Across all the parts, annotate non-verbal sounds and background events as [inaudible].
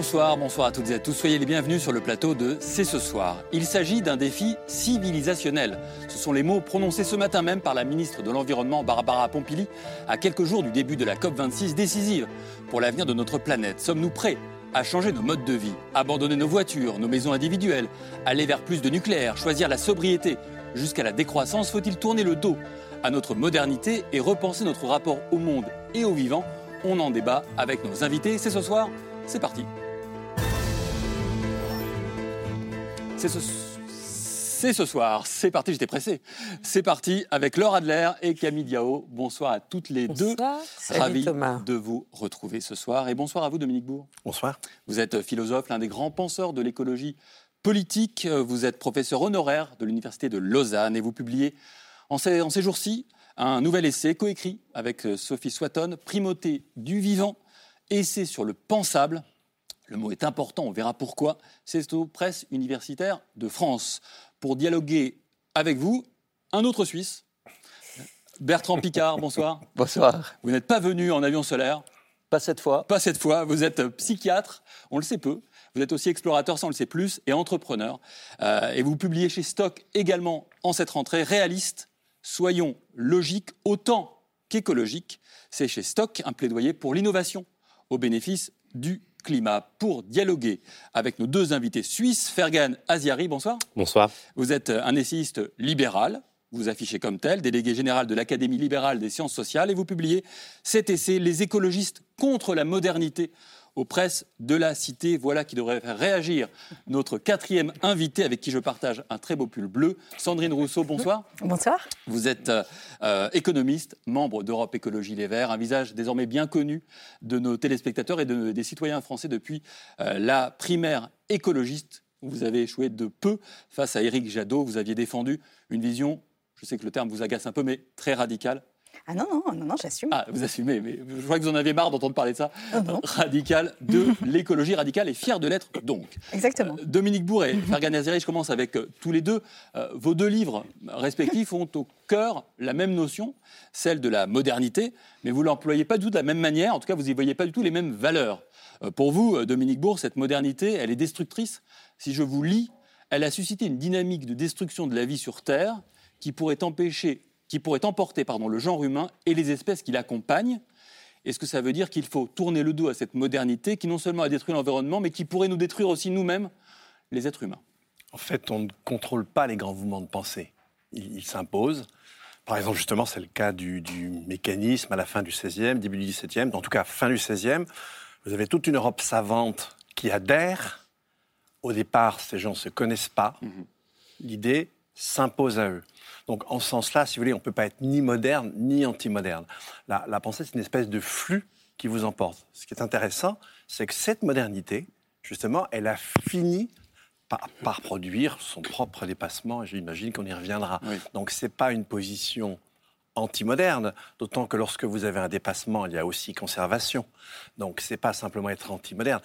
Bonsoir, bonsoir à toutes et à tous. Soyez les bienvenus sur le plateau de C'est ce soir. Il s'agit d'un défi civilisationnel. Ce sont les mots prononcés ce matin même par la ministre de l'Environnement Barbara Pompili à quelques jours du début de la COP26 décisive pour l'avenir de notre planète. Sommes-nous prêts à changer nos modes de vie, abandonner nos voitures, nos maisons individuelles, aller vers plus de nucléaire, choisir la sobriété jusqu'à la décroissance? Faut-il tourner le dos à notre modernité et repenser notre rapport au monde et au vivant? On en débat avec nos invités. C'est ce soir c'est parti. C'est ce, soir, c'est parti, j'étais pressé. C'est parti avec Laure Adler et Camille Diao. Bonsoir à toutes les deux. Ravi de vous retrouver ce soir. Et bonsoir à vous, Dominique Bourg. Bonsoir. Vous êtes philosophe, l'un des grands penseurs de l'écologie politique. Vous êtes professeur honoraire de l'Université de Lausanne et vous publiez en ces, en ces jours-ci un nouvel essai coécrit avec Sophie Swatton, Primauté du vivant essai sur le pensable. Le mot est important, on verra pourquoi. C'est aux presses universitaires de France. Pour dialoguer avec vous, un autre Suisse, Bertrand Picard, bonsoir. [laughs] Bonsoir. Vous n'êtes pas venu en avion solaire Pas cette fois. Pas cette fois. Vous êtes psychiatre, on le sait peu. Vous êtes aussi explorateur, ça on le sait plus, et entrepreneur. Euh, et vous publiez chez Stock également en cette rentrée Réaliste, soyons logiques autant qu'écologiques. C'est chez Stock un plaidoyer pour l'innovation au bénéfice du climat. Pour dialoguer avec nos deux invités suisses, Fergan Aziari, bonsoir. Bonsoir. Vous êtes un essayiste libéral, vous affichez comme tel, délégué général de l'Académie libérale des sciences sociales, et vous publiez cet essai, Les écologistes contre la modernité, aux presses de la cité. Voilà qui devrait faire réagir notre quatrième invité avec qui je partage un très beau pull bleu. Sandrine Rousseau, bonsoir. Bonsoir. Vous êtes euh, euh, économiste, membre d'Europe Écologie Les Verts, un visage désormais bien connu de nos téléspectateurs et des citoyens français depuis euh, la primaire écologiste. Vous avez échoué de peu face à Éric Jadot. Vous aviez défendu une vision, je sais que le terme vous agace un peu, mais très radicale ah non, non, non, non j'assume. Ah, vous assumez, mais je crois que vous en avez marre d'entendre parler de ça. Radical de [laughs] l'écologie radicale et fier de l'être donc. Exactement. Euh, Dominique Bourret, Fergan Azeri, je commence avec euh, tous les deux. Euh, vos deux livres respectifs [laughs] ont au cœur la même notion, celle de la modernité, mais vous ne l'employez pas du tout de la même manière, en tout cas vous n'y voyez pas du tout les mêmes valeurs. pour vous, Dominique Bourg, cette modernité, elle est destructrice. Si je vous lis, elle a suscité une dynamique de destruction de la vie sur Terre qui pourrait empêcher qui pourrait emporter pardon, le genre humain et les espèces qui l'accompagnent. Est-ce que ça veut dire qu'il faut tourner le dos à cette modernité qui non seulement a détruit l'environnement, mais qui pourrait nous détruire aussi nous-mêmes, les êtres humains? En fait, on ne contrôle pas les grands mouvements de pensée. Ils s'imposent. Par exemple, justement, c'est le cas du, du, mécanisme à la fin du XVIe, début du XVIIe, en tout cas fin du XVIe. Vous avez toute une Europe savante qui adhère. Au départ, ces gens ne se connaissent pas. Mhm. L'idée s'impose à eux. Donc, en ce sens-là, si vous voulez, on ne peut pas être ni moderne ni anti-moderne. La, pensée, c'est une espèce de flux qui vous emporte. Ce qui est intéressant, c'est que cette modernité, justement, elle a fini par, produire son propre dépassement, et j'imagine qu'on y reviendra. Donc, ce n'est pas une position anti-moderne, d'autant que lorsque vous avez un dépassement, il y a aussi conservation. Donc, ce n'est pas simplement être anti-moderne.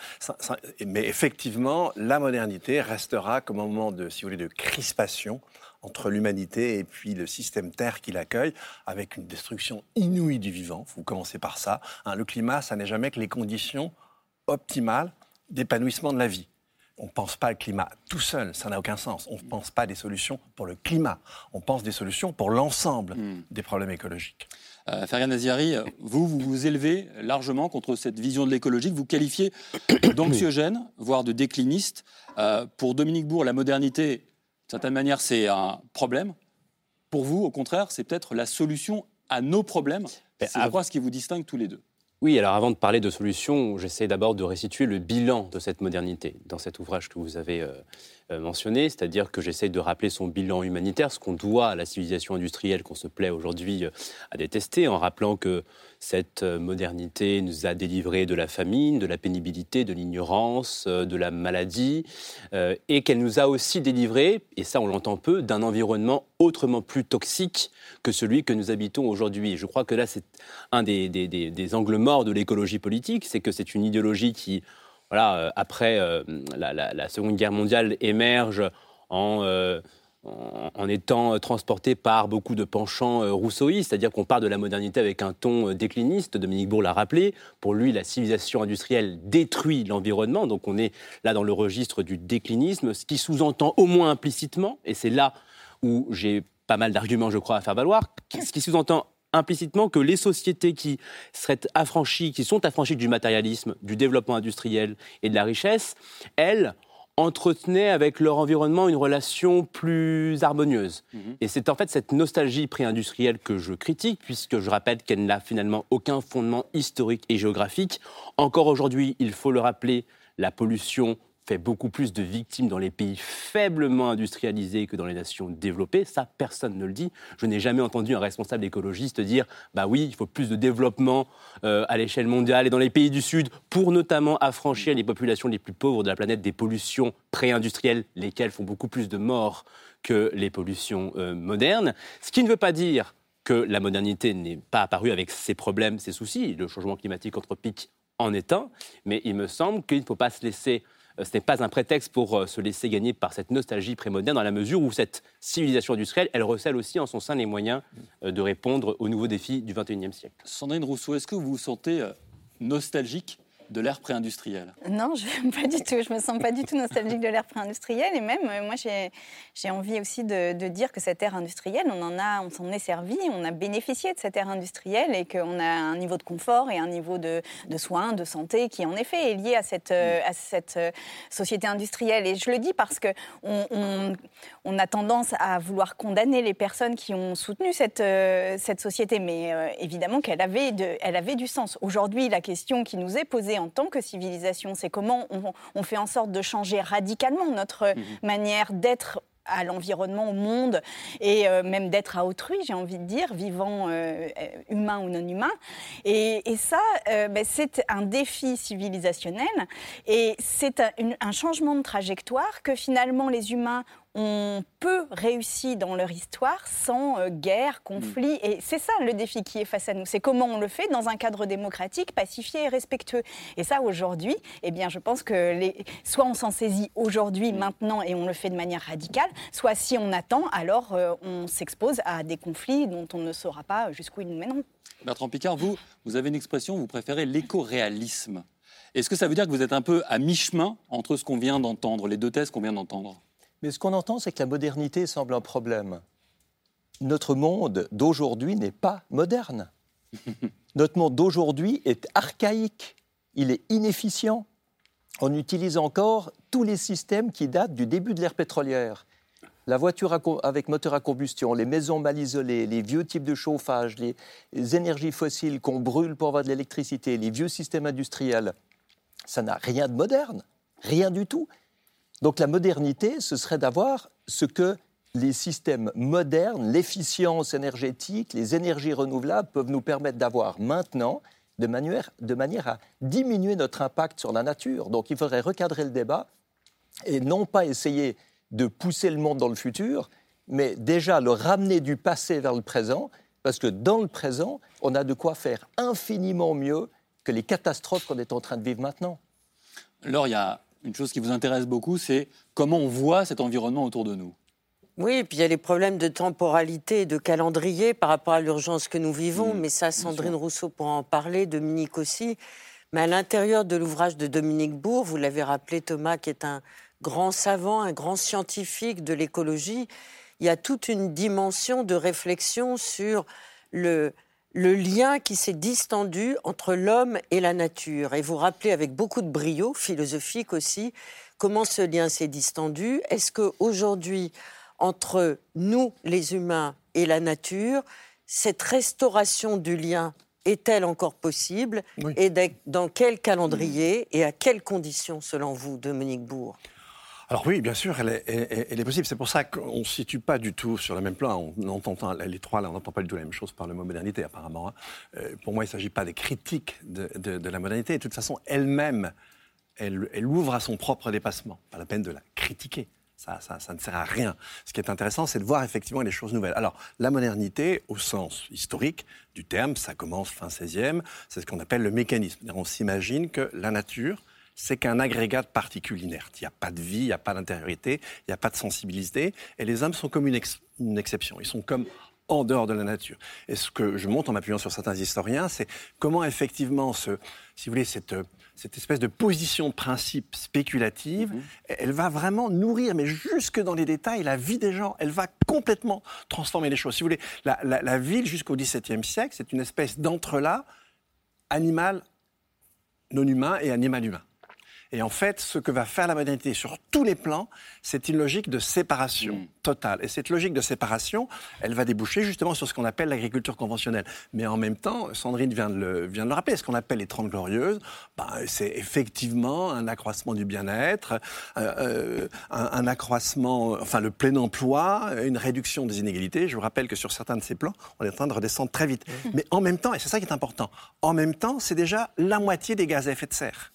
Mais effectivement, la modernité restera comme un moment de, si vous voulez, de crispation entre l'humanité et puis le système Terre qui l'accueille, avec une destruction inouïe du vivant. Vous commencez par ça. Hein. le climat, ça n'est jamais que les conditions optimales d'épanouissement de la vie. On ne pense pas le climat tout seul, ça n'a aucun sens. On ne pense pas des solutions pour le climat, on pense des solutions pour l'ensemble hmm. des problèmes écologiques. Euh, Farian Naziari, vous, vous vous élevez largement contre cette vision de l'écologie vous qualifiez [coughs] d'anxiogène, voire de décliniste. Euh, pour Dominique Bourg, la modernité d'une certaine manière, c'est un problème. Pour vous, au contraire, c'est peut-être la solution à nos problèmes. C'est quoi ce qui vous distingue tous les deux? Oui, alors avant de parler de solutions, j'essaie d'abord de restituer le bilan de cette modernité dans cet ouvrage que vous avez euh, mentionné, c'est-à-dire que j'essaye de rappeler son bilan humanitaire, ce qu'on doit à la civilisation industrielle qu'on se plaît aujourd'hui euh, à détester, en rappelant que cette euh, modernité nous a délivrés de la famine, de la pénibilité, de l'ignorance, de la maladie, et qu'elle nous a aussi délivrés, et ça on l'entend peu, d'un environnement autrement plus toxique que celui que nous habitons aujourd'hui. Je crois que là c'est un des angles morts de l'écologie politique, c'est que c'est une idéologie qui voilà, euh, après euh, la, Seconde Guerre mondiale, émerge euh, en, en, étant transporté par beaucoup de penchants rousseauistes, c'est-à-dire qu'on part de la modernité avec un ton décliniste. Dominique Bourg l'a rappelé. Pour lui, la civilisation industrielle détruit l'environnement, donc on est là dans le registre du déclinisme, ce qui sous-entend au moins implicitement, et c'est là où j'ai pas mal d'arguments, je crois, à faire valoir, ce qui sous-entend implicitement que les sociétés qui seraient affranchies, qui sont affranchies du matérialisme, du développement industriel et de la richesse, elles entretenaient avec leur environnement une relation plus harmonieuse. Mhm. Et c'est en fait cette nostalgie pré-industrielle que je critique, puisque je rappelle qu'elle n'a finalement aucun fondement historique et géographique. Encore aujourd'hui, il faut le rappeler, la pollution fait beaucoup plus de victimes dans les pays faiblement industrialisés que dans les nations développées. Ça, personne ne le dit. Je n'ai jamais entendu un responsable écologiste dire bah oui, il faut plus de développement euh, à l'échelle mondiale et dans les pays du Sud pour notamment affranchir les populations les plus pauvres de la planète des pollutions pré-industrielles, lesquelles font beaucoup plus de morts que les pollutions euh, modernes. Ce qui ne veut pas dire que la modernité n'est pas apparue avec ses problèmes, ses soucis. Le changement climatique anthropique en est un, mais il me semble qu'il ne faut pas se laisser ce n'est pas un prétexte pour euh, se laisser gagner par cette nostalgie prémoderne, dans la mesure où cette civilisation industrielle, elle recèle aussi en son sein les moyens euh, de répondre aux nouveaux défis du XXIe siècle. Sandrine Rousseau, est-ce que vous vous sentez nostalgique de l'ère pré-industrielle Non, je, pas du tout. Je me sens pas du tout nostalgique de l'ère pré-industrielle. Et même, euh, moi, j'ai envie aussi de, dire que cette ère industrielle, on en a, on s'en est servi, on a bénéficié de cette ère industrielle et qu'on a un niveau de confort et un niveau de, soins, de santé qui, en effet, est lié à cette, euh, à cette euh, société industrielle. Et je le dis parce que on, on, a tendance à vouloir condamner les personnes qui ont soutenu cette, cette société, mais évidemment qu'elle avait, elle avait du sens. Aujourd'hui, la question qui nous est posée en tant que civilisation. C'est comment on, fait en sorte de changer radicalement notre mhm. manière d'être à l'environnement, au monde, et euh, même d'être à autrui, j'ai envie de dire, vivant, euh, humain ou non humain. Et, ça, euh, ben, c'est un défi civilisationnel, et c'est un, changement de trajectoire que finalement les humains on peut réussir dans leur histoire sans euh, guerre, conflit. Et c'est ça le défi qui est face à nous. C'est comment on le fait dans un cadre démocratique, pacifié et respectueux. Et ça, aujourd'hui, eh bien, je pense que les... soit on s'en saisit aujourd'hui, maintenant, et on le fait de manière radicale, soit si on attend, alors euh, on s'expose à des conflits dont on ne saura pas jusqu'où ils nous mèneront. Bertrand Picard, vous, vous avez une expression, vous préférez l'éco-réalisme. Est-ce que ça veut dire que vous êtes un peu à mi-chemin entre ce qu'on vient d'entendre, les deux thèses qu'on vient d'entendre? Mais ce qu'on entend, c'est que la modernité semble un problème. Notre monde d'aujourd'hui n'est pas moderne. [laughs] Notre monde d'aujourd'hui est archaïque, il est inefficient. On utilise encore tous les systèmes qui datent du début de l'ère pétrolière. La voiture avec moteur à combustion, les maisons mal isolées, les vieux types de chauffage, les énergies fossiles qu'on brûle pour avoir de l'électricité, les vieux systèmes industriels, ça n'a rien de moderne, rien du tout. Donc la modernité, ce serait d'avoir ce que les systèmes modernes, l'efficience énergétique, les énergies renouvelables peuvent nous permettre d'avoir maintenant, de manière, de manière à diminuer notre impact sur la nature. Donc il faudrait recadrer le débat et non pas essayer de pousser le monde dans le futur, mais déjà le ramener du passé vers le présent, parce que dans le présent, on a de quoi faire infiniment mieux que les catastrophes qu'on est en train de vivre maintenant. Une chose qui vous intéresse beaucoup, c'est comment on voit cet environnement autour de nous. Oui, et puis il y a les problèmes de temporalité et de calendrier par rapport à l'urgence que nous vivons, mm, mais ça, Sandrine Rousseau pourra en parler, Dominique aussi. Mais à l'intérieur de l'ouvrage de Dominique Bourg, vous l'avez rappelé, Thomas, qui est un grand savant, un grand scientifique de l'écologie, il y a toute une dimension de réflexion sur le, le lien qui s'est distendu entre l'homme et la nature. Et vous rappelez avec beaucoup de brio, philosophique aussi, comment ce lien s'est distendu. Est-ce qu'aujourd'hui, entre nous, les humains, et la nature, cette restauration du lien est-elle encore possible? Et dans quel calendrier et à quelles conditions, selon vous, Dominique Bourg? Alors oui, bien sûr, elle est, possible. C'est pour ça qu'on ne se situe pas du tout sur le même plan. On entend les trois là, on n'entend pas du tout la même chose par le mot modernité, apparemment. hein. Euh, pour moi, il ne s'agit pas des critiques de, de- de la modernité. De toute façon, elle-même, elle, ouvre à son propre dépassement. Pas la peine de la critiquer. Ça, ça, ne sert à rien. Ce qui est intéressant, c'est de voir effectivement les choses nouvelles. Alors, la modernité, au sens historique du terme, ça commence fin 16e, c'est ce qu'on appelle le mécanisme. On s'imagine que la nature, c'est qu'un agrégat de particules inertes. Il n'y a pas de vie, il n'y a pas d'intériorité, il n'y a pas de sensibilité. Et les hommes sont comme une, ex- une exception. Ils sont comme en dehors de la nature. Et ce que je montre en m'appuyant sur certains historiens, c'est comment effectivement, ce, si vous voulez, cette, cette espèce de position de principe spéculative, elle va vraiment nourrir, mais jusque dans les détails, la vie des gens. Elle va complètement transformer les choses. Si vous voulez, la, la- la ville jusqu'au XVIIe siècle, c'est une espèce d'entrelac animal non humain et animal humain. Et en fait, ce que va faire la modernité sur tous les plans, c'est une logique de séparation totale. Et cette logique de séparation, elle va déboucher justement sur ce qu'on appelle l'agriculture conventionnelle. Mais en même temps, Sandrine vient de le, vient de le rappeler, ce qu'on appelle les Trente Glorieuses, ben, c'est effectivement un accroissement du bien-être, euh, euh, un, un accroissement, enfin le plein emploi, une réduction des inégalités. Je vous rappelle que sur certains de ces plans, on est en train de redescendre très vite. Mais en même temps, et c'est ça qui est important, en même temps, c'est déjà la moitié des gaz à effet de serre.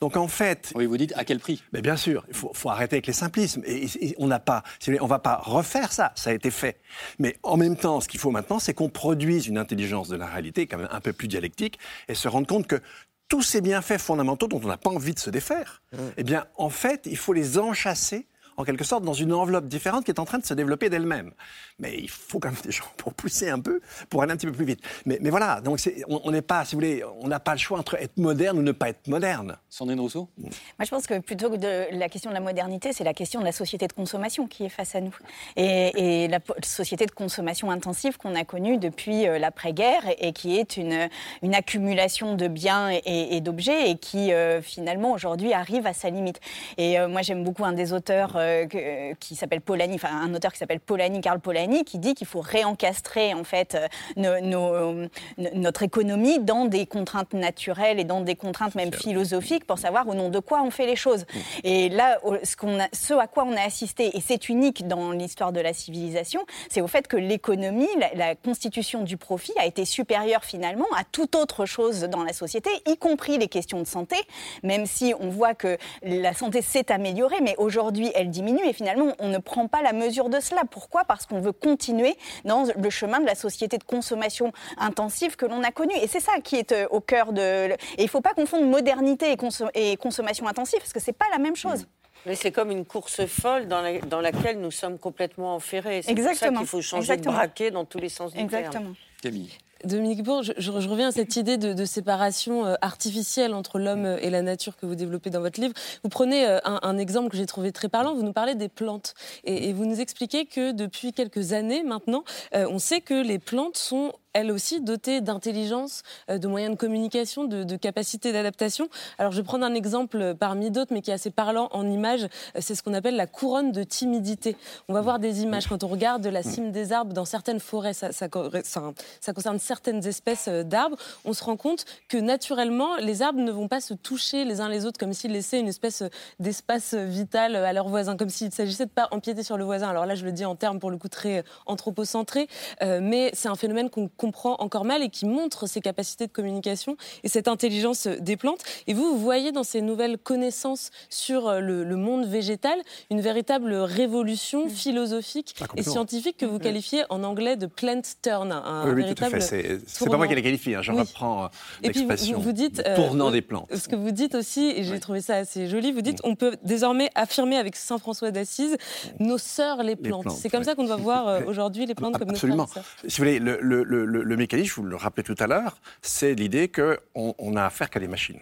Donc en fait, Oui, vous dites à quel prix? mais bien sûr, il faut, faut arrêter avec les simplismes. Et, on n'a pas, on va pas refaire ça. Ça a été fait. Mais en même temps, ce qu'il faut maintenant, c'est qu'on produise une intelligence de la réalité, quand même un peu plus dialectique, et se rendre compte que tous ces bienfaits fondamentaux dont on n'a pas envie de se défaire, eh bien, en fait, il faut les enchasser en quelque sorte dans une enveloppe différente qui est en train de se développer d'elle-même. Mais il faut quand même des gens pour pousser un peu, pour aller un petit peu plus vite. Mais, mais voilà, donc c'est- on n'est pas, si vous voulez, on n'a pas le choix entre être moderne ou ne pas être moderne. Sandrine Rousseau? Moi, je pense que plutôt que de la question de la modernité, c'est la question de la société de consommation qui est face à nous. Et, et la société de consommation intensive qu'on a connue depuis euh, l'après-guerre et, et qui est une, une accumulation de biens et, et d'objets et qui, euh, finalement, aujourd'hui, arrive à sa limite. Et euh, moi, j'aime beaucoup un des auteurs euh, que- qui s'appelle Polanyi, enfin, un auteur qui s'appelle Polanyi, Karl Polanyi, qui dit qu'il faut réencastrer, en fait, euh, nos- nos- no- notre économie dans des contraintes naturelles et dans des contraintes même philosophiques pour savoir au nom de quoi on fait les choses. Et là, au- ce, qu'on a, ce à quoi on a assisté, et c'est unique dans l'histoire de la civilisation, c'est au fait que l'économie, la, la constitution du profit a été supérieure finalement à toute autre chose dans la société, y compris les questions de santé, même si on voit que la santé s'est améliorée, mais aujourd'hui elle diminue et finalement on ne prend pas la mesure de cela. Pourquoi? Parce qu'on veut continuer dans le chemin de la société de consommation intensive que l'on a connue. Et c'est ça qui est euh, au cœur de... Et il ne faut pas confondre modernité et, conso- et consommation intensive, parce que ce n'est pas la même chose. Mais c'est comme une course folle dans, la- dans laquelle nous sommes complètement enferrés. C'est pour ça qu'il faut changer Exactement. de braquet dans tous les sens du terme. Exactement. Camille. Dominique Bourg, je, je- reviens à cette idée de, séparation euh, artificielle entre l'homme et la nature que vous développez dans votre livre. Vous prenez euh, un, exemple que j'ai trouvé très parlant, vous nous parlez des plantes. Et, et vous nous expliquez que depuis quelques années maintenant, euh, on sait que les plantes sont elles aussi dotées d'intelligence, euh, de moyens de communication, de, de capacités d'adaptation. Alors je vais prendre un exemple euh, parmi d'autres, mais qui est assez parlant en images. Euh, C'est ce qu'on appelle la couronne de timidité. On va voir des images quand on regarde la cime des arbres dans certaines forêts. Ça, concerne certaines espèces d'arbres. On se rend compte que naturellement, les arbres ne vont pas se toucher les uns les autres comme s'ils laissaient une espèce d'espace vital à leurs voisins, comme s'il s'agissait de pas empiéter sur le voisin. Alors là, je le dis en termes pour le coup très anthropocentrés, euh, mais c'est un phénomène qu'on comprend encore mal et qui montre ces capacités de communication et cette intelligence des plantes. Et vous, vous voyez dans ces nouvelles connaissances sur euh, le, le monde végétal une véritable révolution philosophique Ah, et scientifique que vous qualifiez en anglais de plant turn, un Oui, oui, tout à fait. C'est pas moi qui l'ai qualifié, hein, je Oui. reprends euh, Et puis vous, l'expression. vous dites euh, tournant euh, des plantes. Ce que vous dites aussi, et j'ai trouvé ça assez joli, vous dites on peut désormais affirmer avec Saint François d'Assise nos sœurs les plantes. plantes, C'est comme ouais. ça qu'on doit [laughs] voir aujourd'hui les plantes comme nos Absolument. Si vous voulez, le, le- le- le- mécanisme, je vous le rappelais tout à l'heure, c'est l'idée qu'on on a affaire qu'à des machines,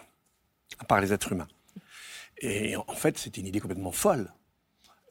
à part les êtres humains. Et en fait, c'est une idée complètement folle.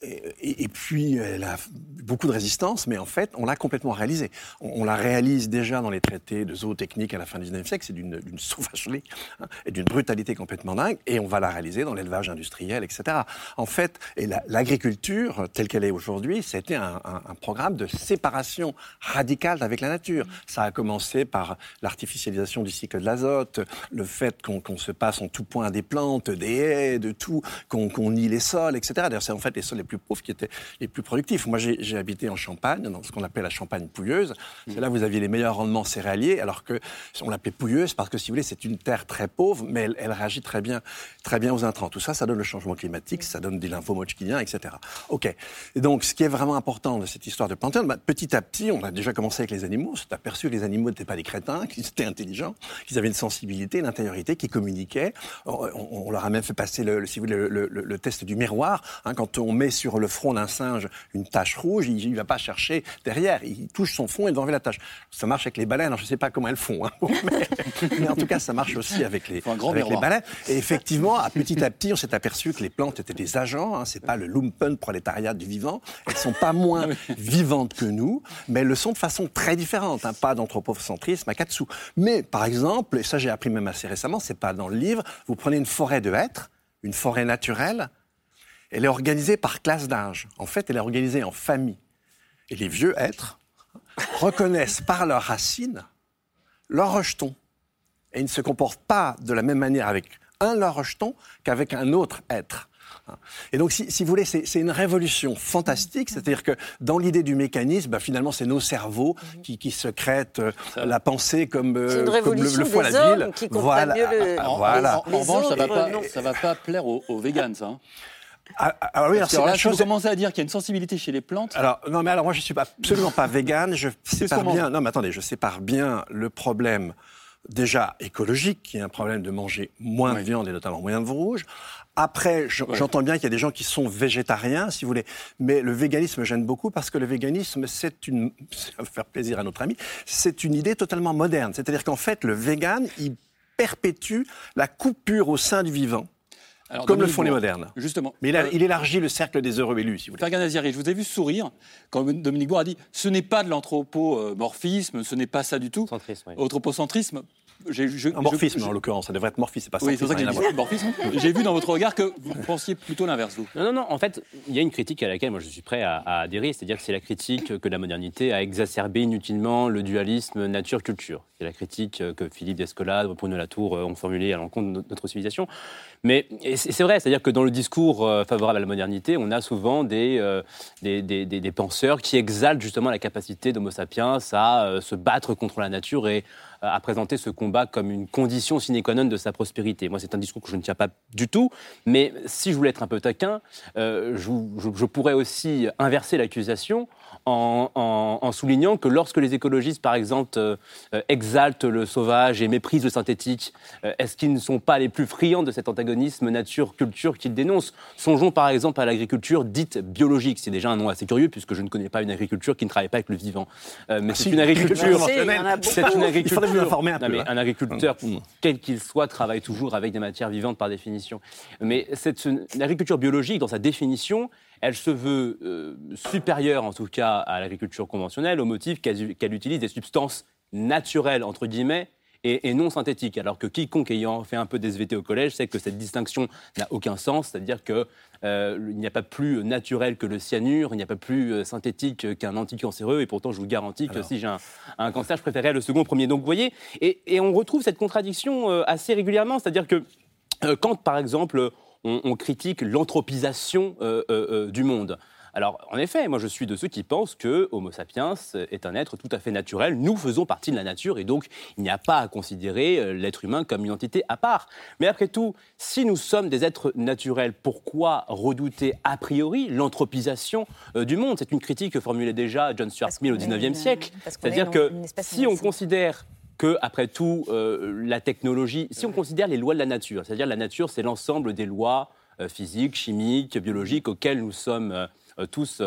Et, puis, elle a beaucoup de résistance, mais en fait, on l'a complètement réalisé. On, la réalise déjà dans les traités de zootechnique à la fin du 19e siècle, c'est d'une sauvagerie hein, et d'une brutalité complètement dingue, et on va la réaliser dans l'élevage industriel, etc. En fait, l'agriculture, telle qu'elle est aujourd'hui, c'était un, un, un, programme de séparation radicale avec la nature. Ça a commencé par l'artificialisation du cycle de l'azote, le fait qu'on qu se passe en tout point des plantes, des haies, de tout, qu'on qu nie les sols, etc. C'est en fait les plus pauvres qui étaient les plus productifs. Moi, j'ai habité en Champagne, dans ce qu'on appelle la Champagne pouilleuse. C'est là où vous aviez les meilleurs rendements céréaliers, alors que on l'appelait pouilleuse parce que, si vous voulez, c'est une terre très pauvre, mais elle, elle, réagit très bien, très bien aux intrants. Tout ça, ça donne le changement climatique, ça donne des lymphomochkiniens, etc. OK. Et donc, ce qui est vraiment important de cette histoire de Panthéon, bah, petit à petit, on a déjà commencé avec les animaux, on s'est aperçu que les animaux n'étaient pas des crétins, qu'ils étaient intelligents, qu'ils avaient une sensibilité, une intériorité, qu'ils communiquaient. On, on, leur a même fait passer, le, si vous voulez, le, le, le test du miroir. Hein, quand on met sur le front d'un singe une tache rouge, il ne va pas chercher derrière. Il touche son fond et va enlever la tache. Ça marche avec les baleines. Alors, je ne sais pas comment elles font, hein, [laughs] mais, mais, en tout cas, ça marche aussi avec les, avec les baleines. Et effectivement, à petit à petit, on s'est aperçu que les plantes étaient des agents. Hein, c'est pas le lumpen prolétariat du vivant. Elles sont pas moins [laughs] vivantes que nous, mais elles le sont de façon très différente. Hein, pas d'anthropocentrisme à quatre sous. Mais par exemple, et ça j'ai appris même assez récemment, c'est pas dans le livre. Vous prenez une forêt de hêtres, une forêt naturelle elle est organisée par classe d'âge. En fait, elle est organisée en famille. Et les vieux êtres [laughs] reconnaissent par leurs racines leur rejeton. Et ils ne se comportent pas de la même manière avec un leur rejeton qu'avec un autre être. Et donc, si, si vous voulez, c'est une révolution fantastique. C'est-à-dire que dans l'idée du mécanisme, bah, finalement, c'est nos cerveaux qui, qui secrètent euh, la pensée comme, euh, comme le, le foie la ville. Qui voilà. Mieux le... En, voilà. en, en revanche, ça ne va, pas, ça va pas plaire aux, aux. Hein. Ah, alors oui, alors alors là, si vous commencez à dire qu'il y a une sensibilité chez les plantes. Alors non, mais alors moi je suis absolument pas végane. Je [laughs] sépare bien. Non, mais attendez, je sépare bien le problème déjà écologique, qui est un problème de manger moins oui. de viande et notamment moins de rouge. Après, j'entends bien qu'il y a des gens qui sont végétariens, si vous voulez, mais le véganisme gêne beaucoup parce que le véganisme, c'est une, ça va faire plaisir à notre ami, c'est une idée totalement moderne. C'est-à-dire qu'en fait, le vegan, il perpétue la coupure au sein du vivant. Alors, Comme Dominique le font les modernes. Justement. Mais il, a, il, élargit le cercle des heureux élus, si vous voulez. Fergan je vous ai vu sourire quand Dominique Bourg a dit ce n'est pas de l'anthropomorphisme, ce n'est pas ça du tout. Centrisme, oui. Anthropocentrisme. Je, un morphisme, je, en l'occurrence, ça devrait être morphisme, c'est pas Oui, c'est ça que j'ai dit morphisme. J'ai vu dans votre regard que vous pensiez plutôt l'inverse, vous. Non, non, non, en fait, il y a une critique à laquelle moi je suis prêt à, à adhérer, c'est-à-dire que c'est la critique que la modernité a exacerbé inutilement le dualisme nature-culture. C'est la critique que Philippe Descolade, Bruno Latour ont formulée à l'encontre de notre civilisation. Mais c'est vrai, c'est-à-dire que dans le discours favorable à la modernité, on a souvent des, euh, des, des, des penseurs qui exaltent justement la capacité d'Homo sapiens à euh, se battre contre la nature et à présenter ce combat comme une condition sine qua non de sa prospérité. Moi, c'est un discours que je ne tiens pas du tout, mais si je voulais être un peu taquin, euh, je, je, pourrais aussi inverser l'accusation en, en, en, soulignant que lorsque les écologistes, par exemple, euh, exaltent le sauvage et méprisent le synthétique, euh, est-ce qu'ils ne sont pas les plus friands de cet antagonisme nature-culture qu'ils dénoncent? Songeons par exemple à l'agriculture dite biologique. C'est déjà un nom assez curieux puisque je ne connais pas une agriculture qui ne travaille pas avec le vivant. Euh, mais ah, c'est si, une agriculture. C'est une agriculture vous informer un non, peu. Mais hein. un agriculteur, mmh. quel qu'il soit, travaille toujours avec des matières vivantes par définition. Mais cette l'agriculture biologique, dans sa définition, elle se veut euh, supérieure, en tout cas, à l'agriculture conventionnelle, au motif qu'elle qu utilise des substances naturelles, entre guillemets, et, et, non synthétiques. Alors que quiconque ayant fait un peu d'SVT au collège sait que cette distinction n'a aucun sens, c'est-à-dire qu'il euh, n'y a pas plus naturel que le cyanure, il n'y a pas plus euh, synthétique qu'un anticancéreux, et pourtant je vous garantis que Alors. si j'ai un, un, cancer, je préférerais le second premier. Donc vous voyez, et, et on retrouve cette contradiction euh, assez régulièrement, c'est-à-dire que quand par exemple on, on critique l'anthropisation euh, du monde, alors, en effet, moi je suis de ceux qui pensent que Homo sapiens est un être tout à fait naturel. Nous faisons partie de la nature et donc il n'y a pas à considérer l'être humain comme une entité à part. Mais après tout, si nous sommes des êtres naturels, pourquoi redouter a priori l'anthropisation euh, du monde? C'est une critique que formulait déjà John Stuart Mill au XIXe siècle. C'est-à-dire que si on considère que, après tout, euh, la technologie, si on considère les lois de la nature, c'est-à-dire la nature, c'est l'ensemble des lois euh, physiques, chimiques, biologiques auxquelles nous sommes euh, tous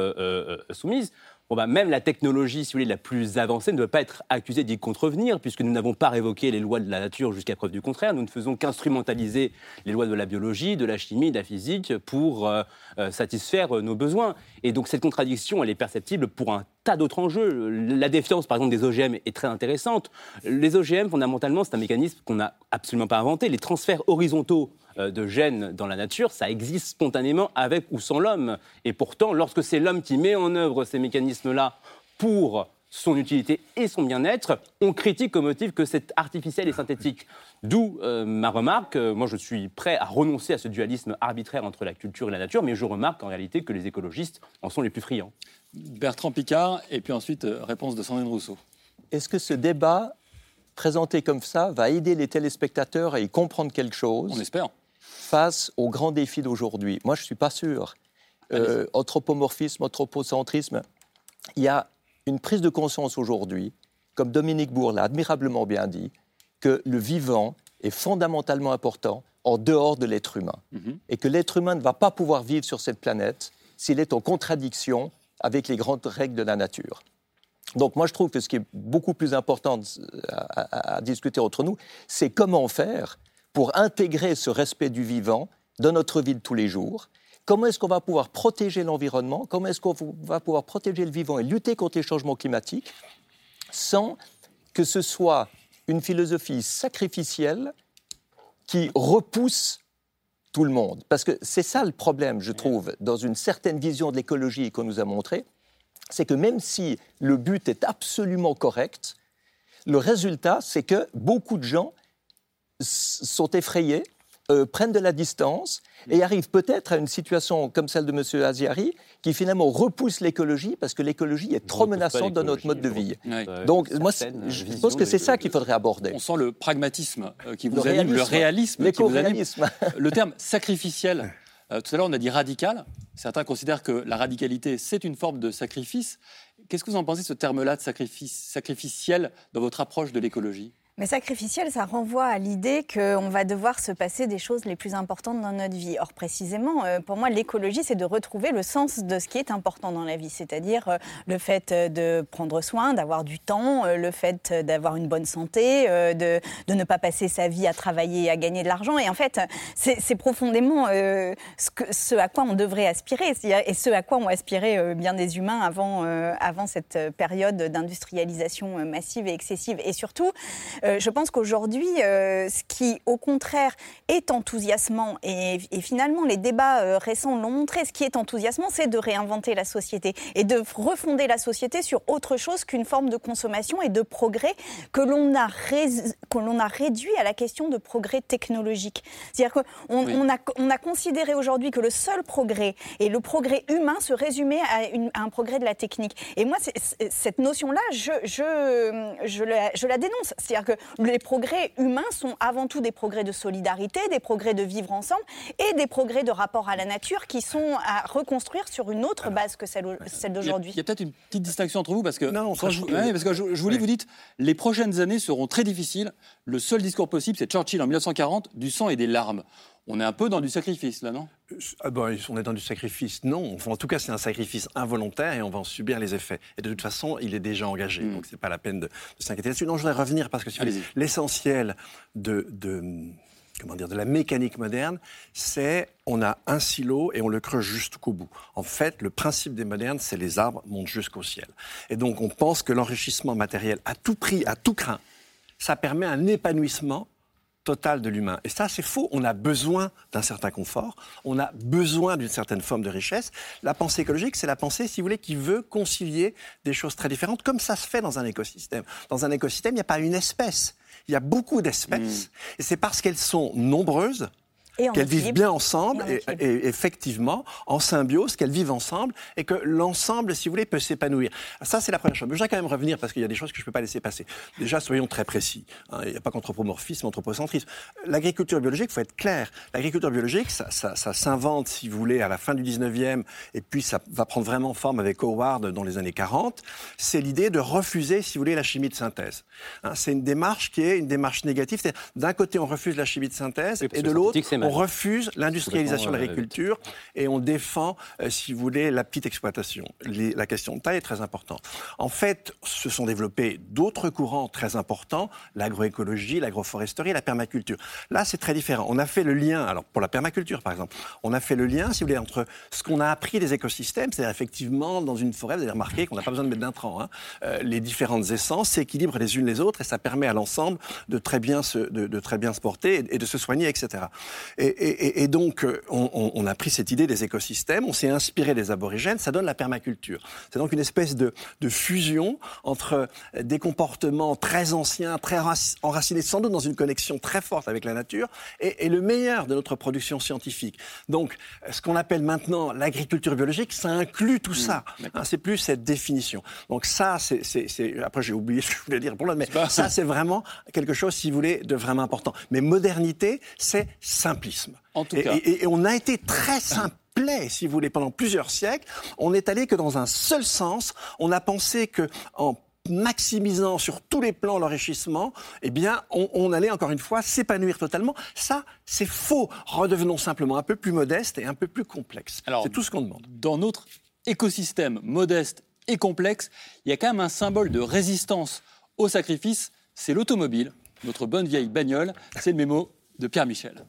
soumises. Bah, même la technologie, si vous voulez, la plus avancée ne doit pas être accusée d'y contrevenir, puisque nous n'avons pas révoqué les lois de la nature jusqu'à preuve du contraire. Nous ne faisons qu'instrumentaliser les lois de la biologie, de la chimie, de la physique pour euh, euh, satisfaire euh, nos besoins. Et donc cette contradiction, elle est perceptible pour un tas d'autres enjeux. La défiance, par exemple, des OGM est très intéressante. Les OGM, fondamentalement, c'est un mécanisme qu'on n'a absolument pas inventé. Les transferts horizontaux de gènes dans la nature, ça existe spontanément avec ou sans l'homme. Et pourtant, lorsque c'est l'homme qui met en œuvre ces mécanismes-là pour son utilité et son bien-être, on critique au motif que c'est artificiel et synthétique. D'où euh, ma remarque, euh, moi je suis prêt à renoncer à ce dualisme arbitraire entre la culture et la nature, mais je remarque en réalité que les écologistes en sont les plus friands. Bertrand Picard, et puis ensuite réponse de Sandrine Rousseau. Est-ce que ce débat présenté comme ça va aider les téléspectateurs à y comprendre quelque chose? On espère face aux grands défis d'aujourd'hui Moi, je ne suis pas sûr. Euh, anthropomorphisme, anthropocentrisme, il y a une prise de conscience aujourd'hui, comme Dominique Bourg l'a admirablement bien dit, que le vivant est fondamentalement important en dehors de l'être humain. Mhm. Et que l'être humain ne va pas pouvoir vivre sur cette planète s'il est en contradiction avec les grandes règles de la nature. Donc moi je trouve que ce qui est beaucoup plus important à discuter entre nous, c'est comment faire pour intégrer ce respect du vivant dans notre vie de tous les jours. Comment est-ce qu'on va pouvoir protéger l'environnement? Comment est-ce qu'on va pouvoir protéger le vivant et lutter contre les changements climatiques sans que ce soit une philosophie sacrificielle qui repousse tout le monde? Parce que c'est ça le problème, je trouve, dans une certaine vision de l'écologie qu'on nous a montré, c'est que même si le but est absolument correct, le résultat, c'est que beaucoup de gens sont effrayés, euh, prennent de la distance et arrivent peut-être à une situation comme celle de M. Aziari qui finalement repousse l'écologie parce que l'écologie est trop menaçante dans notre mode de vie. Donc moi, je pense que c'est ça qu'il faudrait aborder. On sent le pragmatisme euh, qui vous anime, le réalisme qui vous anime. Le terme sacrificiel, euh, tout à l'heure on a dit radical. Certains considèrent que la radicalité c'est une forme de sacrifice. Qu'est-ce que vous en pensez de ce terme-là de sacrifice, sacrificiel dans votre approche de l'écologie? Mais sacrificiel, ça renvoie à l'idée qu'on va devoir se passer des choses les plus importantes dans notre vie. Or, précisément, euh, pour moi, l'écologie, c'est de retrouver le sens de ce qui est important dans la vie, c'est-à-dire euh, le fait euh, de prendre soin, d'avoir du temps, le fait d'avoir une bonne santé, de, ne pas passer sa vie à travailler et à gagner de l'argent. Et en fait, c'est profondément ce, à quoi on devrait aspirer, et ce à quoi ont aspiré bien des humains avant, avant cette période d'industrialisation massive et excessive. Et surtout, euh, je pense qu'aujourd'hui, euh, ce qui, au contraire, est enthousiasmant, et, finalement les débats euh, récents l'ont montré, ce qui est enthousiasmant, c'est de réinventer la société et de refonder la société sur autre chose qu'une forme de consommation et de progrès que l'on a, a, réduit à la question de progrès technologique. C'est-à-dire qu'on on a, on a, considéré aujourd'hui que le seul progrès et le progrès humain se résumait à, un progrès de la technique. Et moi, cette notion-là, je, je, je, la, je la dénonce. C'est-à-dire que les progrès humains sont avant tout des progrès de solidarité, des progrès de vivre ensemble et des progrès de rapport à la nature qui sont à reconstruire sur une autre base que celle, d'aujourd'hui. Il y a, peut-être une petite distinction entre vous parce que, non, je, parce que je, vous lis, vous dites les prochaines années seront très difficiles. Le seul discours possible, c'est Churchill en 1940, du sang et des larmes. On est un peu dans du sacrifice, là, non? Ah ben, On est dans du sacrifice, non. en tout cas, c'est un sacrifice involontaire et on va en subir les effets. Et de toute façon, il est déjà engagé, hmm. donc ce n'est pas la peine de, s'inquiéter là-dessus. Non, je voudrais revenir parce que l'essentiel de, de, comment dire, de la mécanique moderne, c'est on a un silo et on le creuse jusqu'au bout. En fait, le principe des modernes, c'est les arbres montent jusqu'au ciel. Et donc, on pense que l'enrichissement matériel, à tout prix, à tout craint, ça permet un épanouissement total de l'humain. Et ça, c'est faux. On a besoin d'un certain confort, on a besoin d'une certaine forme de richesse. La pensée écologique, c'est la pensée, si vous voulez, qui veut concilier des choses très différentes, comme ça se fait dans un écosystème. Dans un écosystème, il n'y a pas une espèce, il y a beaucoup d'espèces. Mmh. Et c'est parce qu'elles sont nombreuses qu'elles vivent bien ensemble et, effectivement en symbiose, qu'elles vivent ensemble et que l'ensemble, si vous voulez, peut s'épanouir. Ça, c'est la première chose. Mais je voudrais quand même revenir parce qu'il y a des choses que je ne peux pas laisser passer. Déjà, soyons très précis. Hein. Il n'y a pas qu'anthropomorphisme, anthropocentrisme. L'agriculture biologique, il faut être clair. L'agriculture biologique, ça, ça, s'invente, si vous voulez, à la fin du 19e et puis ça va prendre vraiment forme avec Howard dans les années 40. C'est l'idée de refuser, si vous voulez, la chimie de synthèse. Hein. c'est une démarche qui est une démarche négative. D'un côté, on refuse la chimie de synthèse et de l'autre, on refuse l'industrialisation de l'agriculture et on défend, euh, si vous voulez, la petite exploitation. Les- la question de taille est très importante. En fait, se sont développés d'autres courants très importants, l'agroécologie, l'agroforesterie, la permaculture. Là, c'est très différent. On a fait le lien, alors pour la permaculture par exemple, on a fait le lien, si vous voulez, entre ce qu'on a appris des écosystèmes, c'est-à-dire effectivement dans une forêt, vous avez remarqué qu'on n'a pas besoin de mettre d'intrants, hein, euh, les différentes essences s'équilibrent les unes les autres et ça permet à l'ensemble de très bien se, de, de très bien se porter et, et de se soigner, etc. Et, et- et- donc, euh, on, on- a pris cette idée des écosystèmes, on s'est inspiré des aborigènes, ça donne la permaculture. C'est donc une espèce de, de fusion entre euh, des comportements très anciens, très raci- enracinés, sans doute dans une connexion très forte avec la nature, et, et le meilleur de notre production scientifique. Donc, ce qu'on appelle maintenant l'agriculture biologique, ça inclut tout ça. Hein, c'est plus cette définition. Donc ça, c'est... Après, j'ai oublié [laughs] ce que je voulais dire pour l'autre, mais ça, c'est vraiment quelque chose, si vous voulez, de vraiment important. Mais modernité, c'est simplisme. En tout Et- cas. Et, et on a été très simplet, si vous voulez, pendant plusieurs siècles. On n'est allé que dans un seul sens. On a pensé que en maximisant sur tous les plans l'enrichissement, eh bien, on, on allait encore une fois s'épanouir totalement. Ça, c'est faux. Redevenons simplement un peu plus modestes et un peu plus complexes. Alors, C'est tout ce qu'on demande. Dans notre écosystème modeste et complexe, il y a quand même un symbole de résistance au sacrifice, c'est l'automobile, notre bonne vieille bagnole. C'est le mémo de Pierre Michel.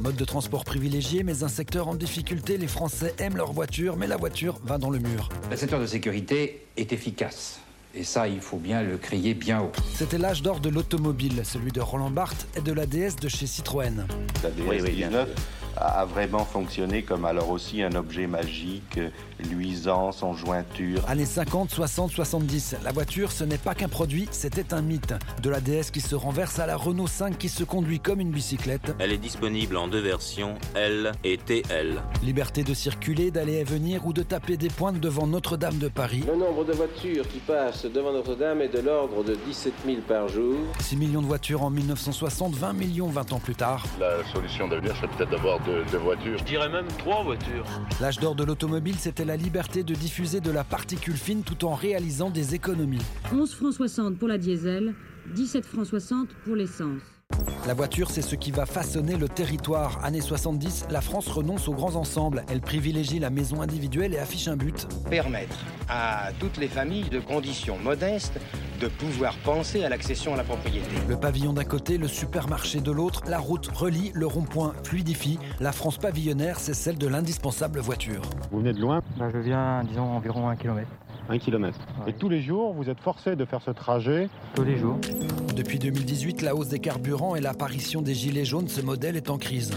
Mode de transport privilégié, mais un secteur en difficulté. Les Français aiment leur voiture, mais la voiture va dans le mur. La ceinture de sécurité est efficace. Et ça, il faut bien le crier bien haut. C'était l'âge d'or de l'automobile, celui de Roland Barthes et de la DS de chez Citroën. La DS19 a vraiment fonctionné comme alors aussi un objet magique, luisant, sans jointure. Années 50, 60, 70. La voiture, ce n'est pas qu'un produit, c'était un mythe. De la DS qui se renverse à la Renault 5 qui se conduit comme une bicyclette. Elle est disponible en deux versions, L et TL. Liberté de circuler, d'aller et venir ou de taper des pointes devant Notre-Dame de Paris. Le nombre de voitures qui passent devant Notre-Dame est de l'ordre de 17 000 par jour. 6 millions de voitures en 1960, 20 millions 20 ans plus tard. La solution d'avenir, c'est peut-être d'avoir deux, deux voitures. Je dirais même trois voitures. L'âge d'or de l'automobile, c'était la liberté de diffuser de la particule fine tout en réalisant des économies. 11 francs 60 pour la diesel, 17 francs 60 pour l'essence. La voiture, c'est ce qui va façonner le territoire. Années 70, la France renonce aux grands ensembles. Elle privilégie la maison individuelle et affiche un but. Permettre à toutes les familles de conditions modestes de pouvoir penser à l'accession à la propriété. Le pavillon d'un côté, le supermarché de l'autre, la route relie, le rond-point fluidifie. La France pavillonnaire, c'est celle de l'indispensable voiture. Vous venez de loin? Bah, Je viens, disons, environ un kilomètre. Un kilomètre. Et tous les jours, vous êtes forcé de faire ce trajet Tous les jours. Depuis 2018, la hausse des carburants et l'apparition des gilets jaunes, ce modèle est en crise.